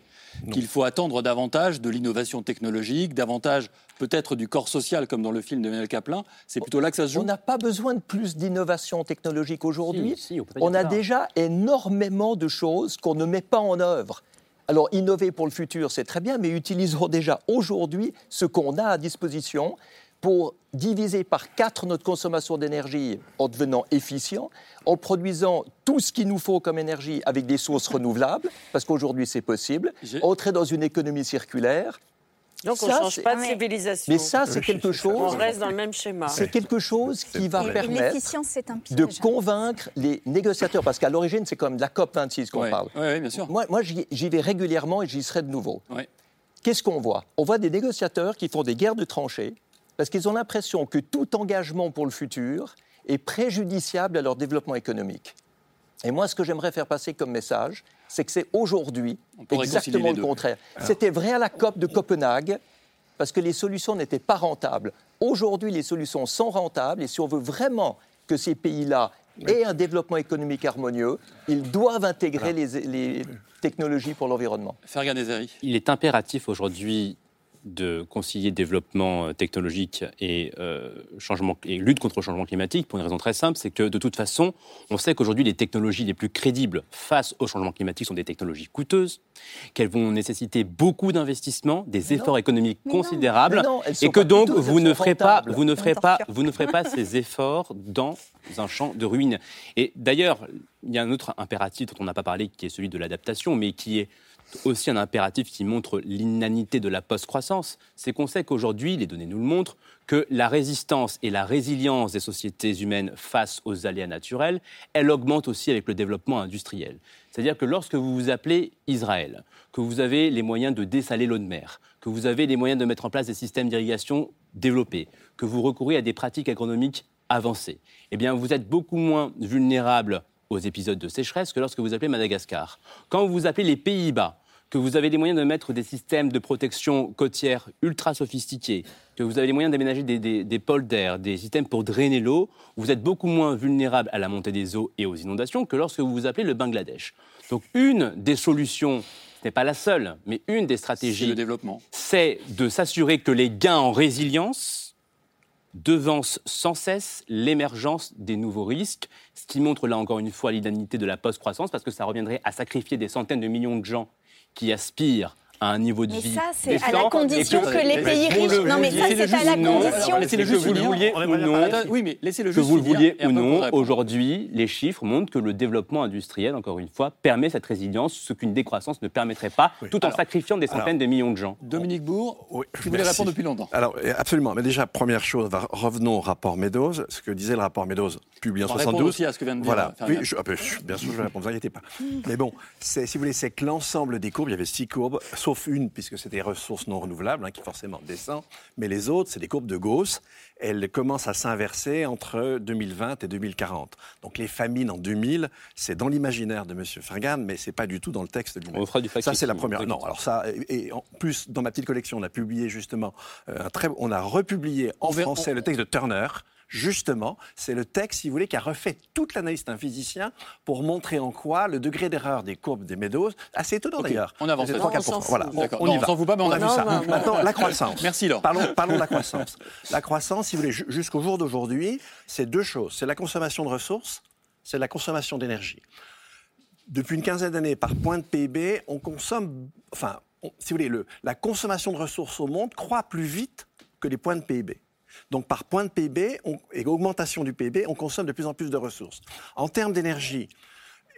qu'il faut attendre davantage de l'innovation technologique, davantage peut-être du corps social comme dans le film de Daniel Kaplan, c'est plutôt là que ça se joue. On n'a pas besoin de plus d'innovation technologique aujourd'hui. Si, si, on on a déjà énormément de choses qu'on ne met pas en œuvre. Alors, innover pour le futur, c'est très bien, mais utilisons déjà aujourd'hui ce qu'on a à disposition pour diviser par quatre notre consommation d'énergie en devenant efficient, en produisant tout ce qu'il nous faut comme énergie avec des sources renouvelables, parce qu'aujourd'hui c'est possible, entrer dans une économie circulaire. Donc on ne change pas de civilisation. Mais ça, c'est quelque chose. On reste dans le même schéma. C'est quelque chose qui va Et permettre l'efficience, c'est un piège. de convaincre les négociateurs, parce qu'à l'origine, c'est quand même de la COP 26 qu'on Ouais. parle. Ouais, bien sûr. Moi, moi j'y j'y vais régulièrement et j'y serai de nouveau. qu'est-ce qu'on voit? On voit des négociateurs qui font des guerres de tranchées parce qu'ils ont l'impression que tout engagement pour le futur est préjudiciable à leur développement économique. Et moi, ce que j'aimerais faire passer comme message, c'est que c'est aujourd'hui exactement le contraire. C'était vrai à la COP de Copenhague parce que les solutions n'étaient pas rentables. Aujourd'hui, les solutions sont rentables et si on veut vraiment que ces pays-là aient un développement économique harmonieux, ils doivent intégrer les, les technologies pour l'environnement. Fergan. Il est impératif aujourd'hui de concilier développement euh, technologique et, euh, changement, et lutte contre le changement climatique pour une raison très simple, c'est que de toute façon, on sait qu'aujourd'hui les technologies les plus crédibles face au changement climatique sont des technologies coûteuses, qu'elles vont nécessiter beaucoup d'investissements, des efforts économiques considérables, non, et que donc coûteuses, vous ne ferez pas, vous ne ferez pas, vous ne ferez pas ces efforts dans un champ de ruines. Et d'ailleurs, il y a un autre impératif dont on n'a pas parlé, qui est celui de l'adaptation, mais qui est aussi un impératif qui montre l'inanité de la post-croissance, c'est qu'on sait qu'aujourd'hui, les données nous le montrent, que la résistance et la résilience des sociétés humaines face aux aléas naturels, elle augmente aussi avec le développement industriel. C'est-à-dire que lorsque vous vous appelez Israël, que vous avez les moyens de dessaler l'eau de mer, que vous avez les moyens de mettre en place des systèmes d'irrigation développés, que vous recourez à des pratiques agronomiques avancées, eh bien vous êtes beaucoup moins vulnérable aux épisodes de sécheresse que lorsque vous appelez Madagascar. Quand vous appelez les Pays-Bas, que vous avez les moyens de mettre des systèmes de protection côtière ultra sophistiqués, que vous avez les moyens d'aménager des, des, des polders, des systèmes pour drainer l'eau, vous êtes beaucoup moins vulnérable à la montée des eaux et aux inondations que lorsque vous vous appelez le Bangladesh. Donc une des solutions, ce n'est pas la seule, mais une des stratégies, c'est de s'assurer que les gains en résilience devancent sans cesse l'émergence des nouveaux risques, ce qui montre là encore une fois l'inanité de la post-croissance, parce que ça reviendrait à sacrifier des centaines de millions de gens qui aspirent à un niveau de Mais vie ça, c'est à la condition que les pays vous le riches- non, mais ça, c'est à la non, condition- alors, que juste vous le vouliez ou non, oui, mais laissez-le que juste vous le vouliez ou non, aujourd'hui, les chiffres montrent que le développement industriel, encore une fois, permet cette résilience, ce qu'une décroissance ne permettrait pas, tout en Alors, sacrifiant des centaines alors, de millions de gens. Dominique Bourg, tu voulais Merci. répondre depuis longtemps. Alors, absolument. Mais déjà, première chose, revenons au rapport Meadows. Ce que disait le rapport Meadows, publié en On va répondre 72. aussi à ce que vient de dire Voilà. Oui, ah ben, bien sûr, je vais répondre, ne vous inquiétez pas. Mais bon, si vous voulez, c'est que l'ensemble des courbes, il y avait six courbes, sauf une, puisque c'était des ressources non renouvelables, hein, qui forcément descend. Mais les autres, c'est des courbes de Gauss. Elles commencent à s'inverser entre 2020 et 2040. Donc les famines en 2000, c'est dans l'imaginaire de M. Fergan, mais c'est pas du tout dans le texte lui-même. On fera du Ça, c'est la première. Non, alors ça, et, en plus, dans ma petite collection, on a publié justement euh, un très, on a republié en français le texte de Turner. Justement, c'est le texte, si vous voulez, qui a refait toute l'analyse d'un physicien pour montrer en quoi le degré d'erreur des courbes des Meadows, assez étonnant Ok, d'ailleurs. on avance c'est là-dessus. 3-4%. Non, on s'en Voilà, fout. on, on Non, y on va. s'en fout pas, mais on a vu vu ça. ça. Maintenant, la croissance. Merci, Laure. Parlons, parlons de la croissance. La croissance, si vous voulez, ju- jusqu'au jour d'aujourd'hui, c'est deux choses. C'est la consommation de ressources, c'est la consommation d'énergie. Depuis une quinzaine d'années, par point de PIB, on consomme, enfin, si vous voulez, le- la consommation de ressources au monde croît plus vite que les points de PIB. Donc, par point de PIB on- et augmentation du PIB, on consomme de plus en plus de ressources. En termes d'énergie,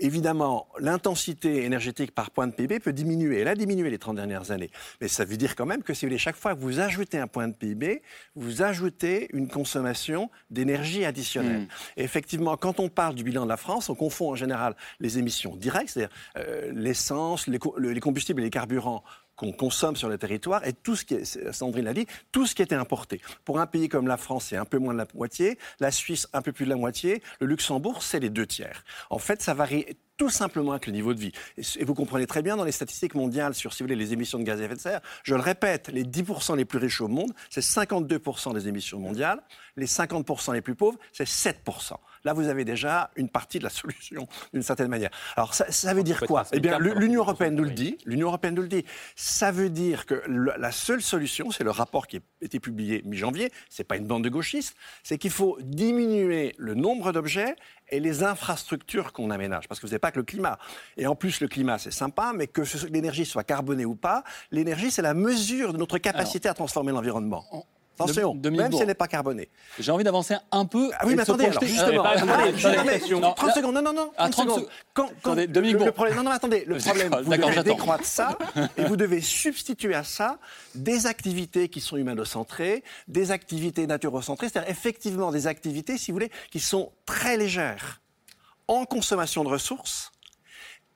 Évidemment, l'intensité énergétique par point de PIB peut diminuer. Elle a diminué les 30 dernières années. Mais ça veut dire quand même que si vous voulez, chaque fois que vous ajoutez un point de PIB, vous ajoutez une consommation d'énergie additionnelle. Et effectivement, quand on parle du bilan de la France, on confond en général les émissions directes, c'est-à-dire euh, l'essence, les, co- les combustibles et les carburants qu'on consomme sur le territoire et tout ce qui est, Sandrine l'a dit, tout ce qui était importé. Pour un pays comme la France, c'est un peu moins de la moitié, la Suisse, un peu plus de la moitié, le Luxembourg, c'est les deux tiers. En fait, ça varie tout simplement avec le niveau de vie. Et, vous comprenez très bien dans les statistiques mondiales sur, si vous voulez, les émissions de gaz à effet de serre, je le répète, les 10% les plus riches au monde, c'est 52% des émissions mondiales, les 50% les plus pauvres, c'est 7%. Là, vous avez déjà une partie de la [laughs] solution, d'une certaine manière. Alors, ça, ça veut dire quoi? Eh bien, l'Union européenne nous le dit. L'Union européenne nous le dit. Ça veut dire que le- la seule solution, c'est le rapport qui a été publié mi-janvier. C'est pas une bande de gauchistes. C'est qu'il faut diminuer le nombre d'objets et les infrastructures qu'on aménage. Parce que vous n'avez pas que le climat. Et en plus, le climat, c'est sympa, mais que l'énergie soit carbonée ou pas, l'énergie, c'est la mesure de notre capacité à transformer l'environnement. Attention, même si elle n'est pas carbonée. J'ai envie d'avancer un peu. Ah oui, et mais attendez, alors, justement, pas- attendez, attendez, je- non, mais, attendez, 30 là- secondes, non, non, non, Ah, 30 30 secondes. Quand, quand Attendez, le, le problème, non, non, attendez, le [laughs] problème, vous devez décroître ça, [laughs] et vous devez substituer à ça des activités qui sont humanocentrées, des activités naturocentrées, c'est-à-dire effectivement des activités, si vous voulez, qui sont très légères en consommation de ressources,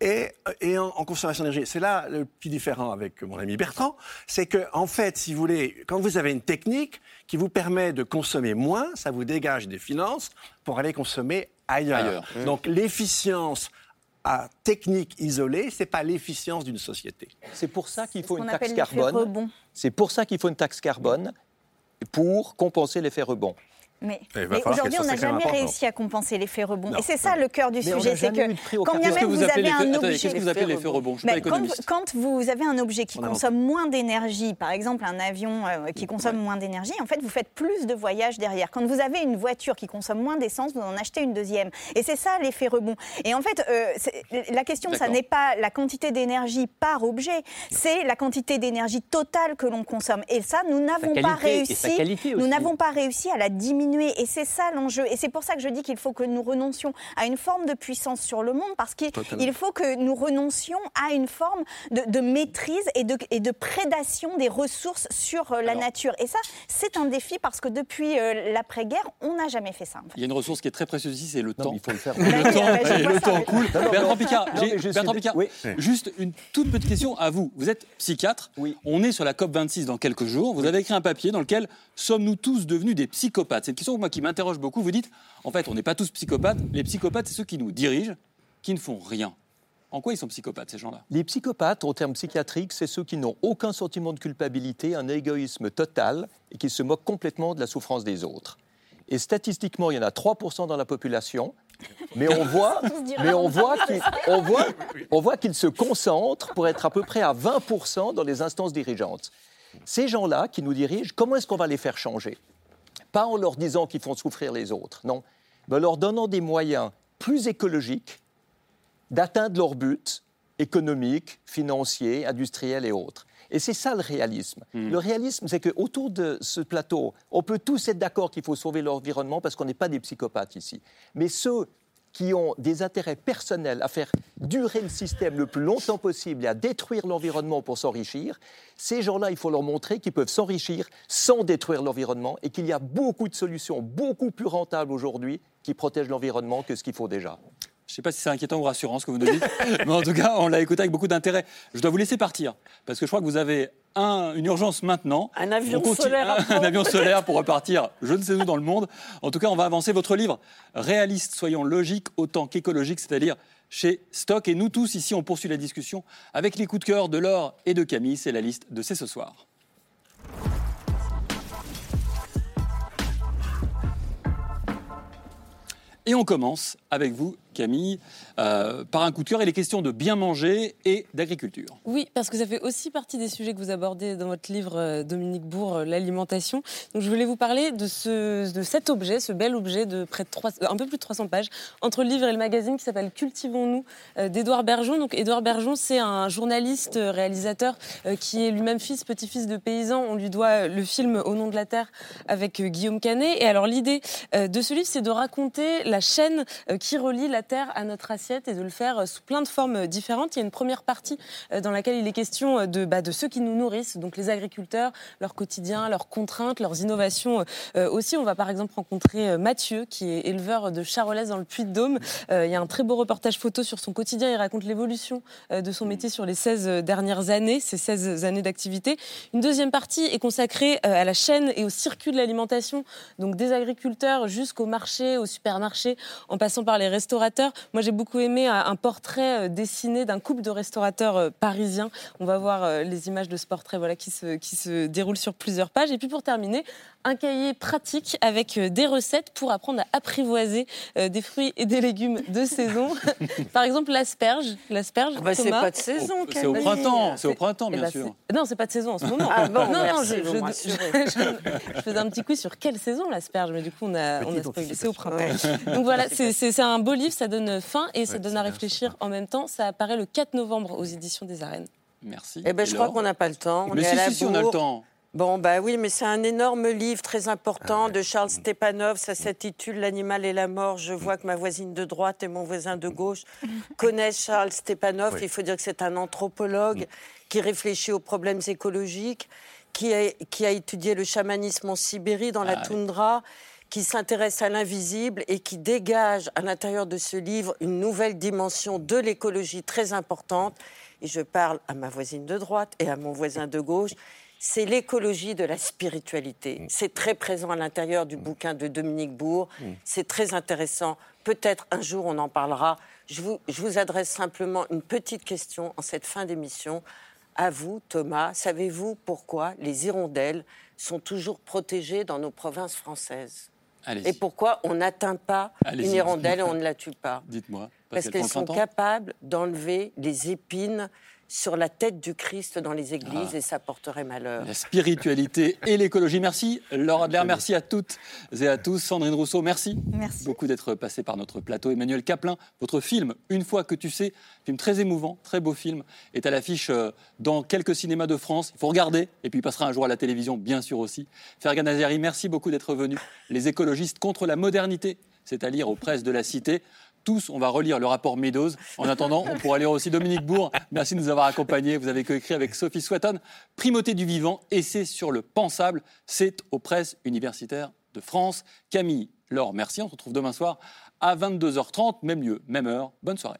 et, et en, en consommation d'énergie. C'est là le petit différent avec mon ami Bertrand, c'est que en fait, si vous voulez, quand vous avez une technique qui vous permet de consommer moins, ça vous dégage des finances pour aller consommer ailleurs. Ailleurs. Donc l'efficience à technique isolée, c'est pas l'efficience d'une société. C'est pour ça qu'il faut une taxe carbone. C'est pour ça qu'il faut une taxe carbone pour compenser l'effet rebond. Mais, aujourd'hui, on n'a jamais réussi à compenser l'effet rebond. Non. Et c'est ça le cœur du Mais sujet, c'est que quand bien même Qu'est-ce que vous vous appelez avez un objet... qu'est-ce que vous appelez l'effet rebond Je suis Mais pas quand, vous avez un objet qui On consomme moins d'énergie, par exemple un avion euh, qui consomme moins d'énergie, en fait, vous faites plus de voyages derrière. Quand vous avez une voiture qui consomme moins d'essence, vous en achetez une deuxième. Et c'est ça l'effet rebond. Et en fait, euh, la question, ça n'est pas la quantité d'énergie par objet, c'est la quantité d'énergie totale que l'on consomme. Et ça, nous n'avons pas réussi. Nous n'avons pas réussi à la diminuer. Et c'est ça l'enjeu. Et c'est pour ça que je dis qu'il faut que nous renoncions à une forme de puissance sur le monde, parce qu'il il faut que nous renoncions à une forme de, de maîtrise et de, et de prédation des ressources sur euh, la Alors. nature. Et ça, c'est un défi parce que depuis euh, l'après-guerre, on n'a jamais fait ça. en fait. Il y a une ressource qui est très précieuse ici, c'est le Non, temps. il faut le faire. [laughs] Le temps, vois le temps. Non, non, Bertrand Picard, suis Bertrand Picard, oui. juste une toute petite question à vous. Vous êtes psychiatre. Oui. On est sur la COP 26 dans quelques jours. Vous avez écrit un papier dans lequel sommes-nous tous devenus des psychopathes? Question moi qui m'interroge beaucoup. Vous dites, en fait, on n'est pas tous psychopathes. Les psychopathes, c'est ceux qui nous dirigent, qui ne font rien. En quoi ils sont psychopathes ces gens-là? Les psychopathes, en termes psychiatriques, c'est ceux qui n'ont aucun sentiment de culpabilité, un égoïsme total et qui se moquent complètement de la souffrance des autres. Et statistiquement, il y en a 3% dans la population, mais on voit, [laughs] mais on voit qu'ils on voit, on voit qu'ils se concentrent pour être à peu près à 20% dans les instances dirigeantes. Ces gens-là qui nous dirigent, comment est-ce qu'on va les faire changer? Pas en leur disant qu'ils font souffrir les autres, non, mais en leur donnant des moyens plus écologiques d'atteindre leurs buts économiques, financiers, industriels et autres. Et c'est ça le réalisme. Le réalisme, c'est qu'autour de ce plateau, on peut tous être d'accord qu'il faut sauver l'environnement parce qu'on n'est pas des psychopathes ici. Mais ceux qui ont des intérêts personnels à faire durer le système le plus longtemps possible et à détruire l'environnement pour s'enrichir, ces gens-là, il faut leur montrer qu'ils peuvent s'enrichir sans détruire l'environnement et qu'il y a beaucoup de solutions beaucoup plus rentables aujourd'hui qui protègent l'environnement que ce qu'il faut déjà. Je ne sais pas si c'est inquiétant ou rassurant ce que vous nous dites, [laughs] mais en tout cas, on l'a écouté avec beaucoup d'intérêt. Je dois vous laisser partir, parce que je crois que vous avez un- une urgence maintenant. Un avion continue- solaire [laughs] un, avion solaire pour repartir, je ne sais où dans le monde. En tout cas, on va avancer votre livre. Réaliste, soyons logiques autant qu'écologiques, c'est-à-dire chez Stock. Et nous tous, ici, on poursuit la discussion avec les coups de cœur de Laure et de Camille. C'est la liste de C'est ce soir. Et on commence avec vous, Camille, euh, par un coup de cœur. Il est question de bien manger et d'agriculture. Oui, parce que ça fait aussi partie des sujets que vous abordez dans votre livre, euh, Dominique Bourg, euh, l'alimentation. Donc je voulais vous parler de, ce, de cet objet, ce bel objet de près de 3, euh, un peu plus de 300 pages, entre le livre et le magazine, qui s'appelle Cultivons-nous, d'Édouard Bergeon. Donc Édouard Bergeon, c'est un journaliste, réalisateur, qui est lui-même fils, petit-fils de paysan. On lui doit le film Au nom de la terre avec Guillaume Canet. Et alors l'idée de ce livre, c'est de raconter la chaîne qui relie la terre à notre assiette et de le faire euh, sous plein de formes euh, différentes. Il y a une première partie euh, dans laquelle il est question de, bah, de ceux qui nous nourrissent, donc les agriculteurs, leur quotidien, leurs contraintes, leurs innovations euh, aussi. On va par exemple rencontrer Mathieu, qui est éleveur de charolaises dans le Puy-de-Dôme. Euh, il y a un très beau reportage photo sur son quotidien. Il raconte l'évolution de son métier sur les 16 dernières années, ces 16 années d'activité. Une deuxième partie est consacrée à la chaîne et au circuit de l'alimentation, donc des agriculteurs jusqu'au marché, au supermarché, en passant par les restaurateurs. Moi, j'ai beaucoup aimé euh, un portrait euh, dessiné d'un couple de restaurateurs euh, parisiens. On va voir les images de ce portrait voilà, qui, se, qui se déroule sur plusieurs pages. Et puis pour terminer, un cahier pratique avec euh, des recettes pour apprendre à apprivoiser euh, des fruits et des légumes de [laughs] saison. [laughs] par exemple, l'asperge. L'asperge, Ah bah, c'est pas de saison, Oh, C'est au printemps, c'est au printemps, Eh bien ben, sûr. Non, c'est pas de saison en ce [laughs] moment. Ah bon, non, non, merci, je, vous je- je- je faisais un petit quiz sur quelle saison l'asperge, mais du coup, on a, on a spoilé. C'est au printemps. Ouais. Donc voilà, c'est un beau livre, ça donne faim et ça donne à réfléchir en même temps. Ça apparaît le 4 novembre aux éditions des Arènes. Merci. Eh ben, je crois qu'on n'a pas le temps. On Mais est si, à la si, si, on a le temps. Bon, bah oui, mais c'est un énorme livre très important de Charles Stepanov. Ça s'intitule L'animal et la mort. Je vois que ma voisine de droite et mon voisin de gauche connaissent Charles Stepanov. Oui. Il faut dire que c'est un anthropologue qui réfléchit aux problèmes écologiques, qui a, qui a étudié le chamanisme en Sibérie, dans la Ah oui. toundra. qui s'intéresse à l'invisible et qui dégage à l'intérieur de ce livre une nouvelle dimension de l'écologie très importante. Et je parle à ma voisine de droite et à mon voisin de gauche. C'est l'écologie de la spiritualité. Mm. C'est très présent à l'intérieur du bouquin de Dominique Bourg. C'est très intéressant. Peut-être un jour on en parlera. Je vous, je vous adresse simplement une petite question en cette fin d'émission. À vous, Thomas, savez-vous pourquoi les hirondelles sont toujours protégées dans nos provinces françaises? Et pourquoi on n'atteint pas une hirondelle et on ne la tue pas? [laughs] Dites-moi. Parce qu'elles sont capables d'enlever les épines sur la tête du Christ dans les églises Ah. et ça porterait malheur. La spiritualité et l'écologie. Merci Laura Adler, merci à toutes et à tous. Sandrine Rousseau, merci. Merci. Beaucoup d'être passé par notre plateau. Emmanuel Caplin, votre film Une fois que tu sais, film très émouvant, très beau film, est à l'affiche euh, dans quelques cinémas de France. Il faut regarder et puis il passera un jour à la télévision, bien sûr aussi. Fergan Azeri, merci beaucoup d'être venu. Les écologistes contre la modernité, c'est à lire aux presses de la Cité. Tous, on va relire le rapport Meadows. En attendant, on pourra lire aussi Dominique Bourg. Merci de nous avoir accompagnés. Vous avez coécrit avec Sophie Swatton. Primauté du vivant, essai sur le pensable. C'est aux presses universitaires de France. Camille, Laure, merci. On se retrouve demain soir à 22h30, même lieu, même heure. Bonne soirée.